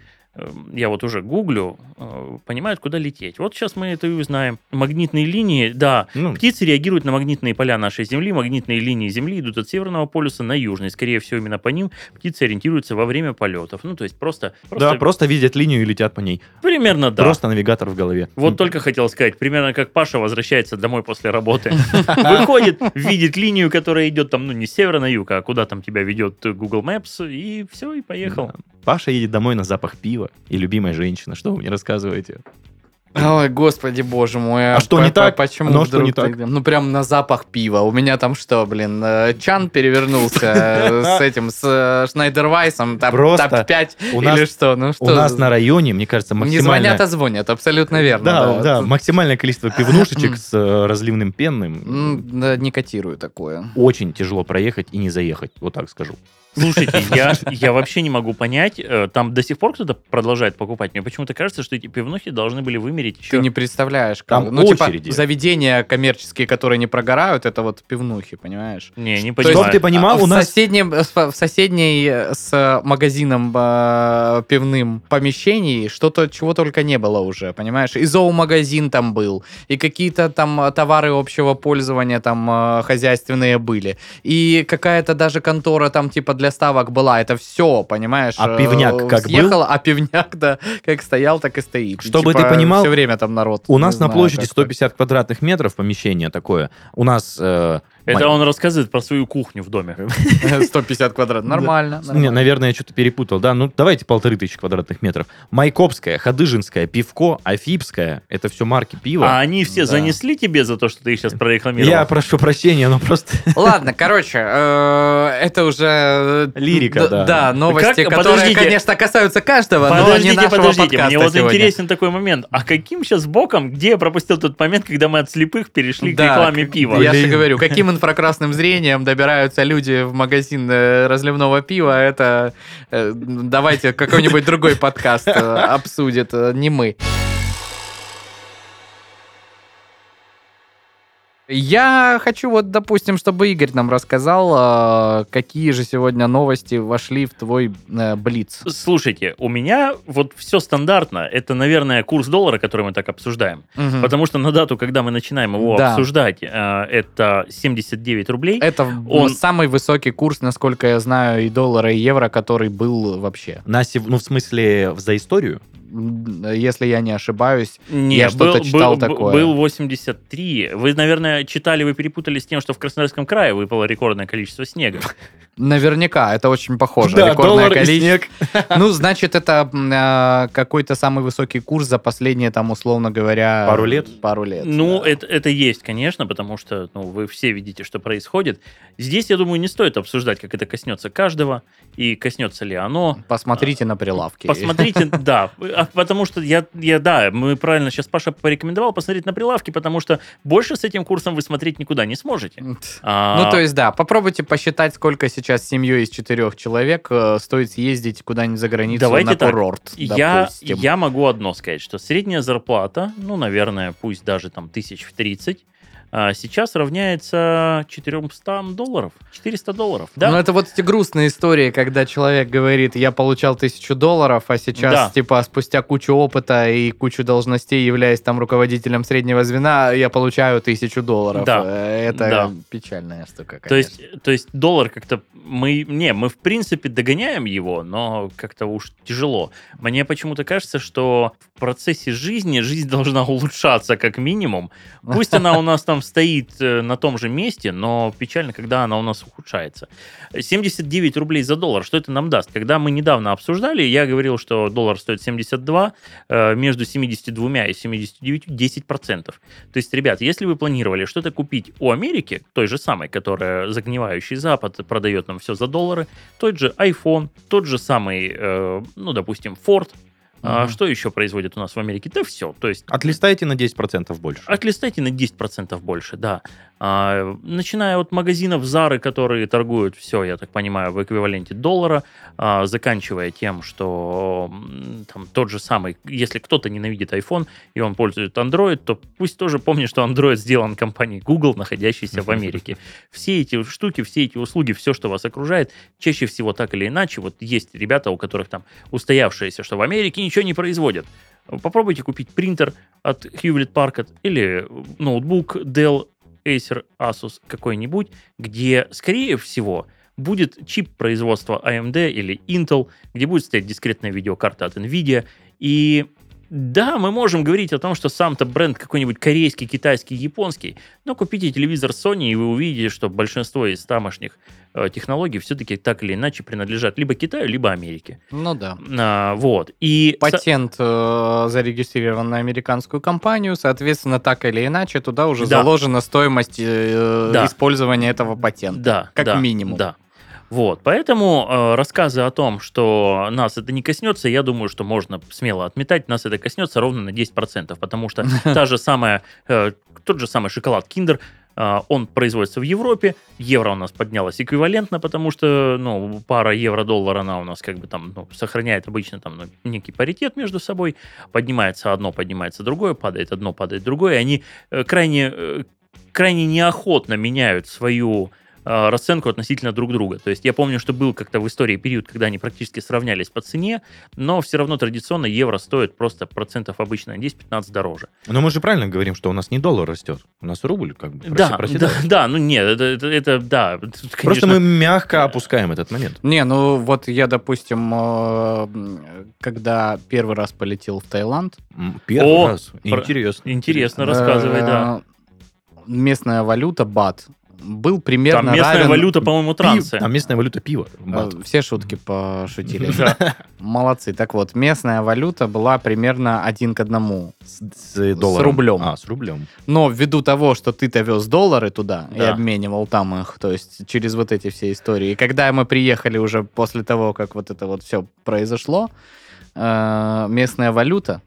я вот уже гуглю, э, понимают, куда лететь. Вот сейчас мы это и узнаем. Магнитные линии, да, Ну, птицы реагируют на магнитные поля нашей Земли. Магнитные линии Земли идут от северного полюса на южный. Скорее всего, именно по ним птицы ориентируются во время полетов. Ну, то есть просто... просто да, просто видят линию и летят по ней. примерно да. Просто навигатор в голове. Вот только хотел сказать, примерно как Паша возвращается домой после работы. Выходит, видит линию, которая идет там, ну, не с севера на юг, а куда там тебя ведет Google Maps, и все, и поехал. Паша едет домой на запах пива и любимая женщина. Что вы мне рассказываете? Ой, господи, боже мой. А что по- не по- так? Почему Ну, а что не так? Ну, прям на запах пива. У меня там что, блин, э, Чан перевернулся с этим, с э, Шнайдервайсом, там Просто топ-5 у нас- или что? Ну, что? У нас на районе, мне кажется, Не максимальное... звонят, а звонят, абсолютно верно. Да, да, максимальное количество пивнушечек с э, разливным пенным. да, не котирую такое. Очень тяжело проехать и не заехать, вот так скажу. Слушайте, я, я вообще не могу понять, э, там до сих пор кто-то продолжает покупать. Мне почему-то кажется, что эти пивнухи должны были вымереть еще... Ты не представляешь, как. Там ну, очереди. типа, заведения коммерческие, которые не прогорают, это вот пивнухи, понимаешь? Не, не То есть- понимаю. ты понимал, А у в, нас... соседнем, в соседней э, с магазином э, пивным помещении что-то, чего только не было уже, понимаешь? И зоомагазин там был, и какие-то там товары общего пользования там э, хозяйственные были, и какая-то даже контора там типа для ставок была, это все, понимаешь? А э, пивняк как съехал, А пивняк, да, как стоял, так и стоит. Чтобы типа, ты понимал, Все время там народ. У нас на знаю, площади как-то. 150 квадратных метров помещение такое. У нас... э, Это ма- он рассказывает про свою кухню в доме. 150 квадратов. Нормально. Не, нормально. наверное, я что-то перепутал. Да, ну давайте полторы тысячи квадратных метров. Майкопская, Ходыжинская, Пивко, Афипская. Это все марки пива. А они все Да. занесли тебе за то, что ты их сейчас прорекламировал? Я прошу прощения, но просто... Ладно, короче, э, это уже... э, Лирика, да. Да, новости, Как- которые, подождите. конечно, касаются каждого, но не нашего подождите, мне вот сегодня. интересен такой момент. А каким сейчас боком, где я пропустил тот момент, когда мы от слепых перешли к рекламе пива? Я же говорю, каким инфракрасным зрением добираются люди в магазин э, разливного пива, это э, давайте какой-нибудь другой подкаст э, обсудит, не мы. Я хочу вот, допустим, чтобы Игорь нам рассказал, э, какие же сегодня новости вошли в твой э, Блиц. Слушайте, у меня вот все стандартно. Это, наверное, курс доллара, который мы так обсуждаем. Мгм. Потому что на дату, когда мы начинаем его Да. обсуждать, э, это 79 рублей. Это Он- самый высокий курс, насколько я знаю, и доллара, и евро, который был вообще. На сев- Ну, в смысле, за историю? Если я не ошибаюсь. Не, Я что-то был, читал был, такое. Был 83. Вы, наверное, читали, вы перепутали с тем, что в Краснодарском крае выпало рекордное количество снега. Наверняка, это очень похоже. Да, Рекордное количество. Ну, значит, это а, какой-то самый высокий курс за последние, там, условно говоря... Пару лет? Пару лет. Ну, да. это, это есть, конечно, потому что ну, вы все видите, что происходит. Здесь, я думаю, не стоит обсуждать, как это коснется каждого, и коснется ли оно. Посмотрите на прилавки. Посмотрите, да, а потому что я, я, да, мы правильно сейчас Паша порекомендовал посмотреть на прилавки, потому что больше с этим курсом вы смотреть никуда не сможете. А, Ну, то есть, да, попробуйте посчитать, сколько сейчас семьей из четырех человек э, стоит съездить куда-нибудь за границу Давайте на так, курорт, я, допустим. я могу одно сказать, что средняя зарплата, ну, наверное, пусть даже там тысяч в 30, а, сейчас равняется 400 долларов. 400 долларов, да? Ну, это вот эти грустные истории, когда человек говорит, я получал тысячу долларов, а сейчас, Да. типа, спустя кучу опыта и кучу должностей, являясь там руководителем среднего звена, я получаю тысячу долларов. Да. Э, Это Да. печальная штука, То есть, то есть доллар как-то мы не мы в принципе догоняем его, но как-то уж тяжело. Мне почему-то кажется, что в процессе жизни жизнь должна улучшаться как минимум. Пусть она у нас там стоит э, на том же месте, но печально, когда она у нас ухудшается. 79 рублей за доллар, что это нам даст? Когда мы недавно обсуждали, я говорил, что доллар стоит 72, э, между 72 и 79 10%. То есть, ребят, если вы планировали что-то купить у Америки, той же самой, которая загнивающий Запад продает нам все за доллары, тот же iPhone, тот же самый, э, ну, допустим, Ford, а что еще производят у нас в Америке? Да все. То есть Отлистайте на 10% больше. Отлистайте на 10% больше, да. А, начиная от магазинов Зары, которые торгуют все, я так понимаю, в эквиваленте доллара, а, заканчивая тем, что там тот же самый, если кто-то ненавидит iPhone и он пользует Android, то пусть тоже помнит, что Android сделан компанией Google, находящейся в Америке. Все эти штуки, все эти услуги, все, что вас окружает, чаще всего так или иначе, вот есть ребята, у которых там устоявшиеся, что в Америке ничего не производят. Попробуйте купить принтер от Hewlett Packard или ноутбук Dell, Acer, Asus какой-нибудь, где, скорее всего, будет чип производства AMD или Intel, где будет стоять дискретная видеокарта от NVIDIA. И да, мы можем говорить о том, что сам-то бренд какой-нибудь корейский, китайский, японский, но купите телевизор Sony, и вы увидите, что большинство из тамошних э, технологий все-таки так или иначе принадлежат либо Китаю, либо Америке. Ну да. А, вот. И Патент э, зарегистрирован на американскую компанию, соответственно, так или иначе, туда уже Да. заложена стоимость э, Да. использования этого патента. Да, Как да, минимум. Да. Вот, поэтому э, рассказы о том, что нас это не коснется, я думаю, что можно смело отметать, нас это коснется ровно на 10%, потому что та же самая, э, тот же самый шоколад Kinder, он производится в Европе, евро у нас поднялось эквивалентно, потому что, ну, пара евро-доллар, она у нас как бы там, ну, сохраняет обычно там ну, некий паритет между собой, поднимается одно, поднимается другое, падает одно, падает другое, они э, крайне, э, крайне неохотно меняют свою расценку относительно друг друга. То есть я помню, что был как-то в истории период, когда они практически сравнялись по цене, но все равно традиционно евро стоит просто процентов обычно на 10-15 дороже. Но мы же правильно говорим, что у нас не доллар растет, у нас рубль как бы Да, да, проседает. да, ну нет, это, это, это, да. тут, Просто конечно, мы мягко опускаем этот момент. Не, ну вот я, допустим, э, когда первый раз полетел в Таиланд, Первый О, раз. про- Интересно. Интересно, рассказывай, да. э, местная валюта бат был примерно Там местная равен- валюта, по-моему, трансы. Там местная валюта пива. Э, бат. Все шутки пошутили. Молодцы. Так вот, местная валюта была примерно один к одному. С, с долларом. рублем. А, с рублем. Но ввиду того, что ты-то вез доллары туда и обменивал там их, то есть через вот эти все истории. И когда мы приехали уже после того, как вот это вот все произошло, э, местная валюта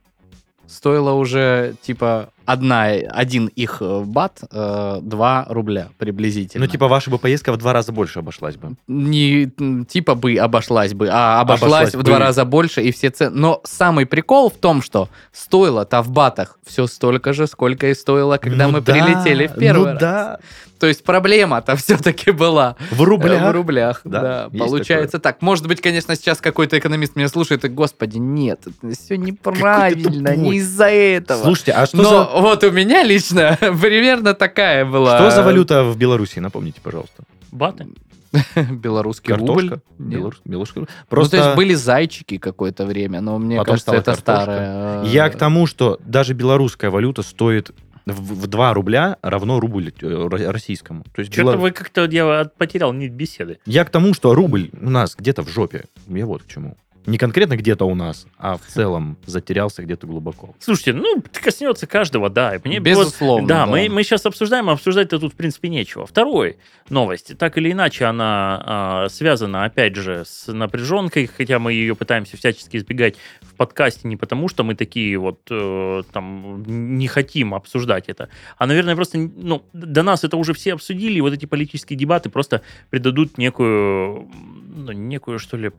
стоила уже типа одна, один их э, бат, э, 2 рубля приблизительно. Ну, типа, ваша бы поездка в два раза больше обошлась бы. не типа бы обошлась бы, а обошлась, Обошлась в бы. два раза больше и все цены. Но самый прикол в том, что стоило-то в батах все столько же, сколько и стоило, когда Ну мы да, прилетели в первый ну раз. да. То есть проблема-то все-таки была В э, рублях. в рублях. Да, Да, получается так. Может быть, конечно, сейчас какой-то экономист меня слушает и, господи, нет, это все неправильно, не из-за этого. Слушайте, а что Но за... вот у меня лично примерно такая была. Что за валюта в Беларуси, напомните, пожалуйста. Баты? Белорусский рубль. Картошка. Нет. Белорус- белорусский рубль. Ну, Просто то есть были зайчики какое-то время, но мне Потом кажется, это картошка. старое. э, я к тому, что даже белорусская валюта стоит в, в 2 рубля равно рубль э, ро- российскому. То есть Что-то бело- вы как-то, я от- потерял нить беседы. Я к тому, что рубль у нас где-то в жопе. Я вот к чему. Не конкретно где-то у нас, а в целом затерялся где-то глубоко. Слушайте, ну, коснется каждого, да. И Мне вот- Безусловно. да, Мы, мы сейчас обсуждаем, а обсуждать-то тут, в принципе, нечего. Второй новость. Так или иначе, она а, связана, опять же, с напряженкой, хотя мы ее пытаемся всячески избегать в подкасте не потому, что мы такие вот э, там не хотим обсуждать это, а, наверное, просто, ну, до нас это уже все обсудили, и вот эти политические дебаты просто придадут некую, ну, некую, что ли,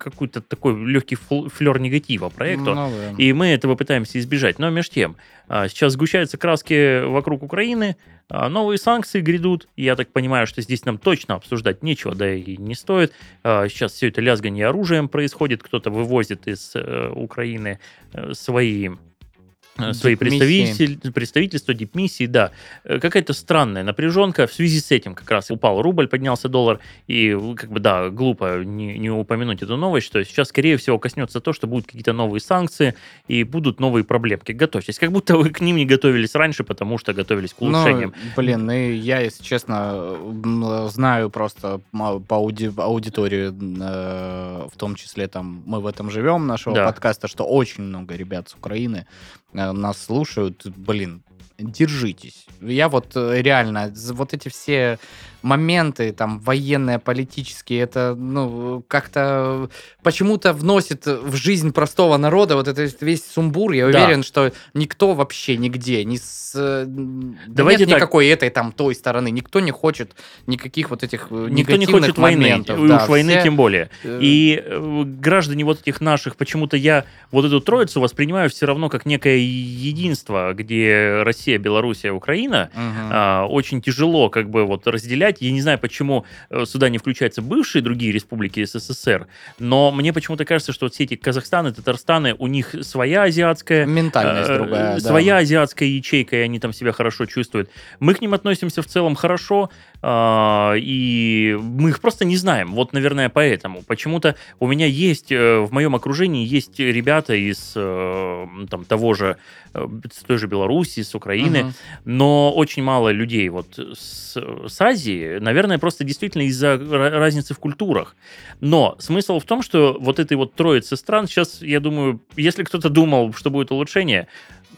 какой-то такой легкий фл- флер негатива проекту. Ну да. И мы этого пытаемся избежать. Но между тем, а, сейчас сгущаются краски вокруг Украины, а, новые санкции грядут. Я так понимаю, что здесь нам точно обсуждать нечего, да и не стоит. А, Сейчас все это лязгание оружием происходит, кто-то вывозит из э, Украины э, свои свои Дипмиссии. представитель, представительства, дипмиссии, да. Э, Какая-то странная напряженка. В связи с этим как раз упал рубль, поднялся доллар. И, как бы, да, глупо не, не упомянуть эту новость, что сейчас, скорее всего, коснется то, что будут какие-то новые санкции и будут новые проблемки. Готовьтесь. Как будто вы к ним не готовились раньше, потому что готовились к улучшениям. Ну, блин, и я, если честно, знаю просто по ауди- аудитории, э, в том числе там мы в этом живем, нашего Да. подкаста, что очень много ребят с Украины э, нас слушают. Блин, держитесь. Я вот э, реально, вот эти все моменты, там, военные, политические, это, ну, как-то почему-то вносит в жизнь простого народа вот этот весь сумбур. Я Да. уверен, что никто вообще нигде, ни с... э, да Давайте нет так. никакой этой, там, той стороны. Никто не хочет никаких вот этих э, Никто не хочет войны, моментов. и Да, уж войны все, тем более. э, И э, граждане вот этих наших, почему-то я вот эту троицу воспринимаю все равно как некое единство, где Россия, Белоруссия, Украина. А, очень тяжело как бы вот разделять. Я не знаю, почему э, сюда не включаются бывшие другие республики СССР, но мне почему-то кажется, что вот все эти Казахстаны, Татарстаны, у них своя азиатская Ментальность э, другая, да. Своя азиатская ячейка, и они там себя хорошо чувствуют. Мы к ним относимся в целом хорошо, и мы их просто не знаем. Вот, наверное, поэтому. Почему-то у меня есть, э, в моем окружении есть ребята из э, там, того же, э, с той же Беларуси, с Украины, Мгм. но очень мало людей вот с, с Азии, наверное, просто действительно из-за ра- разницы в культурах. Но смысл в том, что вот этой вот троицы стран сейчас, я думаю, если кто-то думал, что будет улучшение,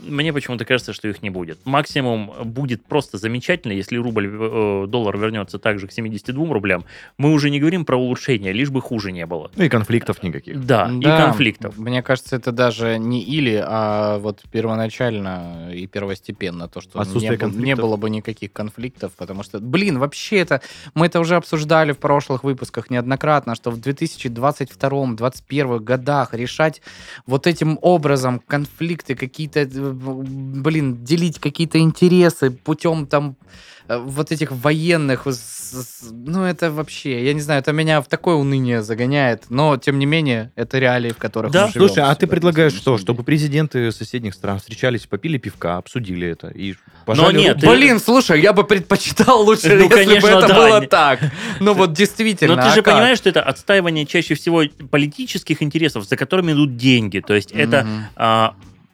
мне почему-то кажется, что их не будет. Максимум будет просто замечательно, если рубль, э, доллар вернется также к 72 рублям. Мы уже не говорим про улучшение, лишь бы хуже не было. Ну и конфликтов никаких. Да, и Да, конфликтов. Мне кажется, это даже не или, а вот первоначально и первостепенно то, что Отсутствие не, не было бы никаких конфликтов, потому что, блин, вообще это, мы это уже обсуждали в прошлых выпусках неоднократно, что в 2022-2021 годах решать вот этим образом конфликты какие-то, э, блин, делить какие-то интересы путем там э, вот этих военных, ну это вообще, я не знаю, это меня в такое уныние загоняет, но тем не менее это реалии, в которых Да. мы живем Слушай, а ты предлагаешь что? Чтобы президенты соседних стран встречались, попили пивка, обсудили это и пожали нет, руку? ты- Блин, слушай, я бы предпочитал лучше, Ну, если конечно, бы это да. было так. Ну вот действительно. Но ты а же как? понимаешь, что это отстаивание чаще всего политических интересов, за которыми идут деньги. То есть это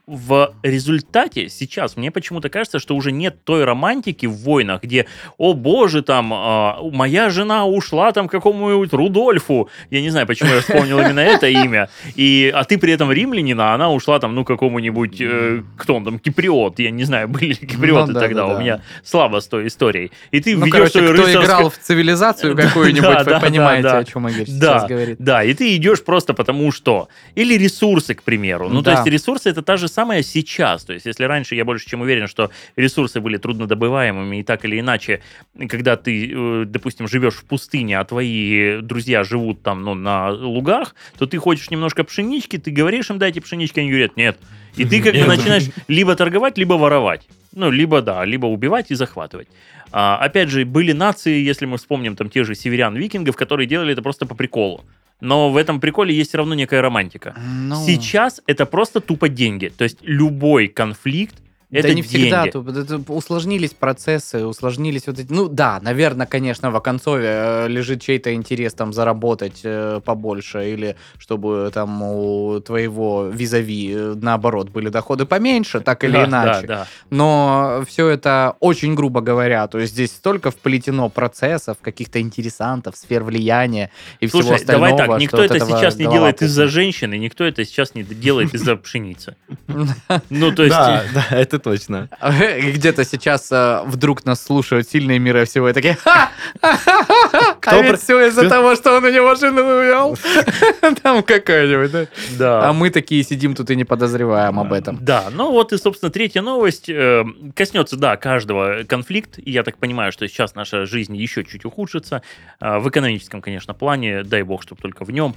в результате сейчас мне почему-то кажется, что уже нет той романтики в войнах, где, о боже, там, а, моя жена ушла там к какому-нибудь Рудольфу, я не знаю, почему я вспомнил именно это имя, и, а ты при этом римлянин, а она ушла там, ну, какому-нибудь, э, кто он там, киприот, я не знаю, были ли киприоты Ну, да, тогда, да, у да. меня слабо с той историей. И ты Ну, ведешь короче, кто рыцарскую- играл в цивилизацию какую-нибудь, вы понимаете, да, о чем Игорь да. сейчас говорит. Да, и ты идешь просто потому что. Или ресурсы, к примеру. Ну, то есть ресурсы это та же самая сейчас. То есть, если раньше я больше чем уверен, что ресурсы были труднодобываемыми, и так или иначе, когда ты, э, допустим, живешь в пустыне, а твои друзья живут там, ну, на лугах, то ты хочешь немножко пшенички, ты говоришь им, дайте пшенички, они говорят, нет. И ты как бы начинаешь либо торговать, либо воровать. Ну, либо, да, либо убивать и захватывать. А, опять же, были нации, если мы вспомним там те же северян-викингов, которые делали это просто по приколу. Но в этом приколе есть все равно некая романтика. Ну, Сейчас это просто тупо деньги. То есть любой конфликт Это да не всегда. деньги. тут это усложнились процессы, усложнились вот эти... Ну да, наверное, конечно, в оконцове э, лежит чей-то интерес там заработать э, побольше, или чтобы там у твоего визави, э, наоборот, были доходы поменьше, так или Да, иначе. Да, да. Но все это очень грубо говоря. То есть здесь столько вплетено процессов, каких-то интересантов, сфер влияния и всего Слушай, остального. давай так, что никто это сейчас не делает из-за женщины, никто это сейчас не делает из-за пшеницы. Ну, то есть... Да, да, это точно. Где-то сейчас э, вдруг нас слушают сильные мира всего и такие «Ха! А ведь все из-за того, что он у него жену увел». Там какая-нибудь, да? А мы такие сидим тут и не подозреваем об этом. Да, ну вот и, собственно, третья новость э, коснется, да, каждого конфликт. И я так понимаю, что сейчас наша жизнь еще чуть ухудшится. Э, в экономическом, конечно, плане, дай бог, чтобы только в нем.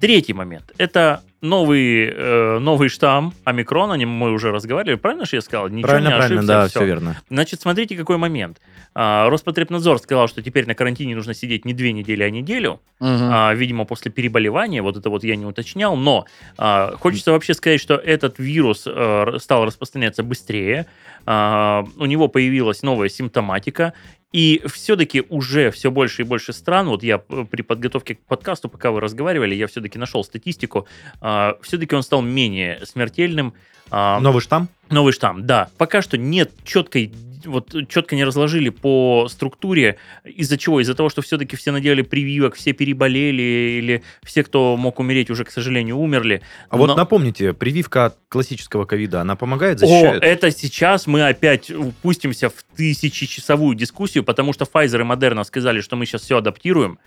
Третий момент. Это новый, э, новый штамм омикрон, о нем мы уже разговаривали. Правильно же я сказал? Ничего Правильно, не правильно, ошибся, да, всё. все верно. Значит, смотрите, какой момент. А, Роспотребнадзор сказал, что теперь на карантине нужно сидеть не две недели, а неделю. Мгм. А, видимо, после переболевания, вот это вот я не уточнял, но а, хочется вообще сказать, что этот вирус р- стал распространяться быстрее, А, у него появилась новая симптоматика, и все-таки уже все больше и больше стран, вот я э, при подготовке к подкасту, пока вы разговаривали, я все-таки нашел статистику, все-таки он стал менее смертельным. А, Новый штамм? Новый штамм, да. Пока что нет четкой, вот четко не разложили по структуре. Из-за чего? Из-за того, что все-таки все наделали прививок, все переболели, или все, кто мог умереть, уже, к сожалению, умерли. А вот Но- напомните, прививка от классического ковида, она помогает, О, защищает? это сейчас мы опять упустимся в тысячечасовую дискуссию, потому что Pfizer и Moderna сказали, что мы сейчас все адаптируем.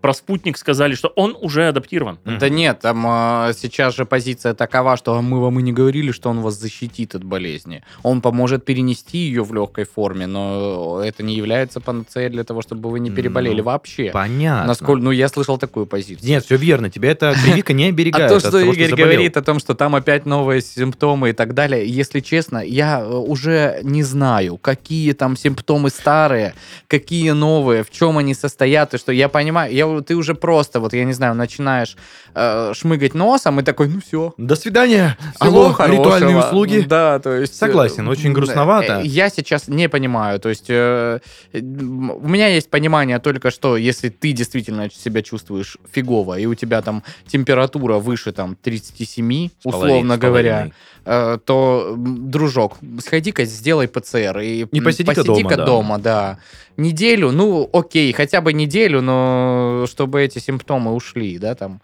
Про спутник сказали, что он уже адаптирован. Да нет, там э, сейчас же позиция такова, что «А мы вам и не говорили, что он вас защитит от болезни. Он поможет перенести ее в легкой форме, но это не является панацеей для того, чтобы вы не переболели Ну, вообще. Понятно. Насколько, ну, я слышал такую позицию. Нет, все верно, тебя эта прививка не А оберегает то, от что Игорь говорит о том, что там опять новые симптомы и так далее, если честно, я э, уже не знаю, какие там симптомы старые, какие новые, в чем они состоят, и что я понимаю, я, ты уже просто, вот я не знаю, начинаешь э, шмыгать носом и такой, ну все. До свидания. Алло, хорошего. ритуальные услуги. Да, то есть... Согласен, э, очень грустновато. э, Я сейчас не понимаю, то есть э, э, у меня есть понимание только, что если ты действительно себя чувствуешь фигово, и у тебя там температура выше там 37, С половиной, условно с говоря, половиной. Э, то, дружок, сходи-ка, сделай ПЦР и И м, посиди-ка дома, да. дома, да. Неделю, ну, окей, хотя бы неделю, но чтобы эти симптомы ушли, да, там.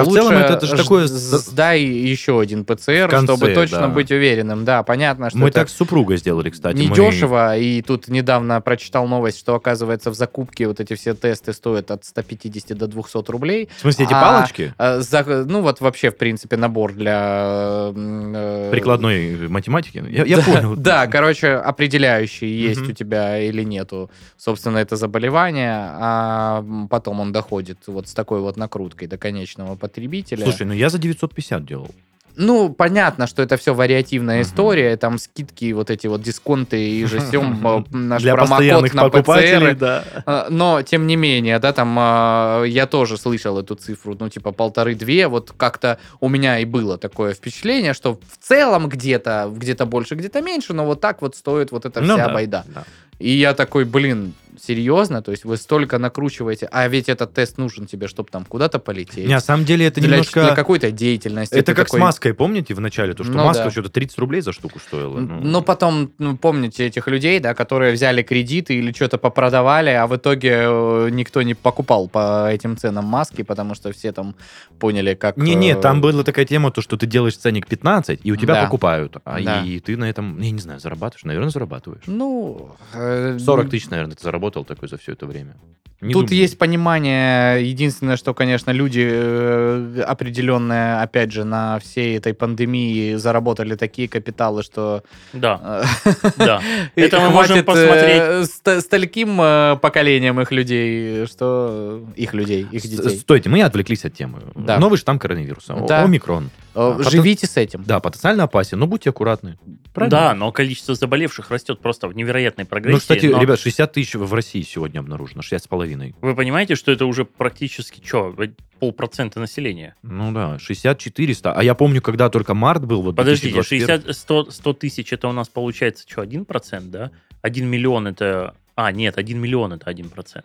А в целом это- это ж ж- такое- Сдай еще один ПЦР, конце, чтобы точно да. быть уверенным. Да, понятно, что Мы так с супругой сделали, кстати. мы- недешево. И тут недавно прочитал новость, что, оказывается, в закупке вот эти все тесты стоят от 150 до 200 рублей. В смысле, эти А, палочки? А, за- ну, вот вообще, в принципе, набор для... э, Прикладной математики? Я, я да, понял. Да, короче, определяющий, есть Мгм. у тебя или нету, собственно, это заболевание, а потом он доходит вот с такой вот накруткой до конечного потребителя. Слушай, ну я за 950 делал. Ну, понятно, что это все вариативная Мгм. история, там скидки, вот эти вот дисконты и же всем наш Для промокод на ПЦР. да. А, Но, тем не менее, да, там а, я тоже слышал эту цифру, ну, типа полторы-две, вот как-то у меня и было такое впечатление, что в целом где-то, где-то больше, где-то меньше, но вот так вот стоит вот эта Ну вся да, байда. да. И я такой, блин, серьезно? То есть вы столько накручиваете, а ведь этот тест нужен тебе, чтобы там куда-то полететь. Не, на самом деле это для, немножко... для какой-то деятельности. Это Ты как такой, с маской, помните, в начале? То, что Ну маска да. что-то 30 рублей за штуку стоила. Ну. Но потом, ну, помните этих людей, да, которые взяли кредиты или что-то попродавали, а в итоге э, никто не покупал по этим ценам маски, потому что все там поняли, как... Не-не, э, там была такая тема, то, что ты делаешь ценник 15, и у тебя Да. покупают. А Да. и ты на этом, я не знаю, зарабатываешь? Наверное, зарабатываешь. Ну... э, 40 тысяч, наверное, ты заработал такой за все это время. Не Тут думаю. есть понимание, единственное, что, конечно, люди э, определенные, опять же, на всей этой пандемии заработали такие капиталы, что... Да, э, да. Это мы можем посмотреть. э, ст- стольким э, поколением их людей, что... Их людей, их С- детей. Стойте, мы отвлеклись от темы. Да. Новый штамм коронавируса. Да. Омикрон. Э, потом- Живите с этим. Да, потенциально опасен, но будьте аккуратны. Правильно? Да, но количество заболевших растет просто в невероятной прогрессии. Ну, кстати, но- ребят, 60 тысяч в России сегодня обнаружено, 6,5 половиной. Вы понимаете, что это уже практически, что, полпроцента населения? Ну да, 60-400. А я помню, когда только март был, вот Подождите, 2021. 60, 100, 100 тысяч это у нас получается что, 1%, да? 1 миллион это... А, нет, 1 миллион это 1%.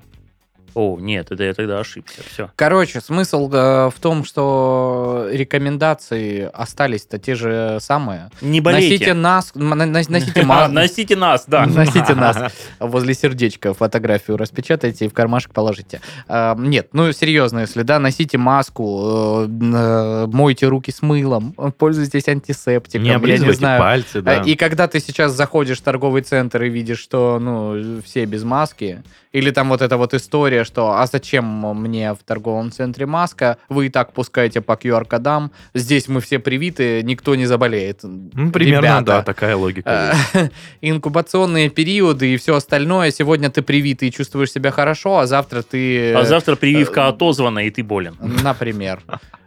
О, нет, это я тогда ошибся. Все. Короче, смысл э, в том, что рекомендации остались-то те же самые. Не болейте. Носите нас, носите маску. Носите нас, да. Носите нас. Возле сердечка фотографию распечатайте и в кармашек положите. А, Нет, ну серьезно, если да, носите маску, э, э, мойте руки с мылом, пользуйтесь антисептиком, я не облизывайте знаю. пальцы, да. Э, И когда ты сейчас заходишь в торговый центр и видишь, что ну все без маски, или там вот эта вот история, что а зачем мне в торговом центре маска, вы и так пускаете по QR-кодам, здесь мы все привиты, никто не заболеет. Ну, примерно, Ребята, да, такая логика. э, инкубационные периоды и все остальное. Сегодня ты привитый и чувствуешь себя хорошо, а завтра ты... А завтра э, прививка отозвана, и ты болен. Например.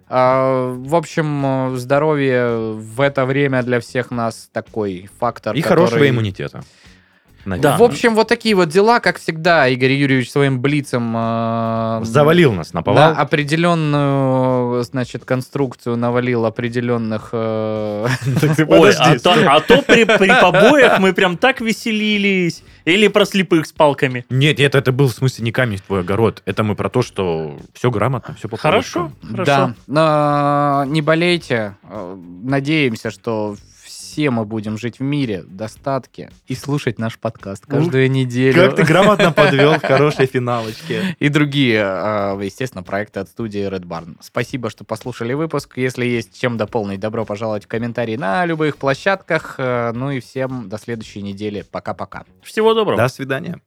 А, В общем, э, здоровье в это время для всех нас такой фактор. И который- хорошего иммунитета. Наверное. Да. В общем, вот такие вот дела, как всегда, Игорь Юрьевич своим блицем э, Завалил нас на на повал. определенную, значит, конструкцию навалил определенных... э, Ой, а то, а то при, при побоях мы прям так веселились. Или про слепых с палками. Нет, это, это был в смысле не камень в твой огород. Это мы про то, что все грамотно, все по Хорошо, хорошо. Да, но не болейте. Э, Надеемся, что все мы будем жить в мире, в достатке и слушать наш подкаст каждую неделю. Как ты грамотно подвел к хорошей финалочке. И другие, э, естественно, проекты от студии Red Barn. Спасибо, что послушали выпуск. Если есть чем дополнить, добро пожаловать в комментарии на любых площадках. Э, Ну и всем до следующей недели. Пока-пока. Всего доброго. До свидания.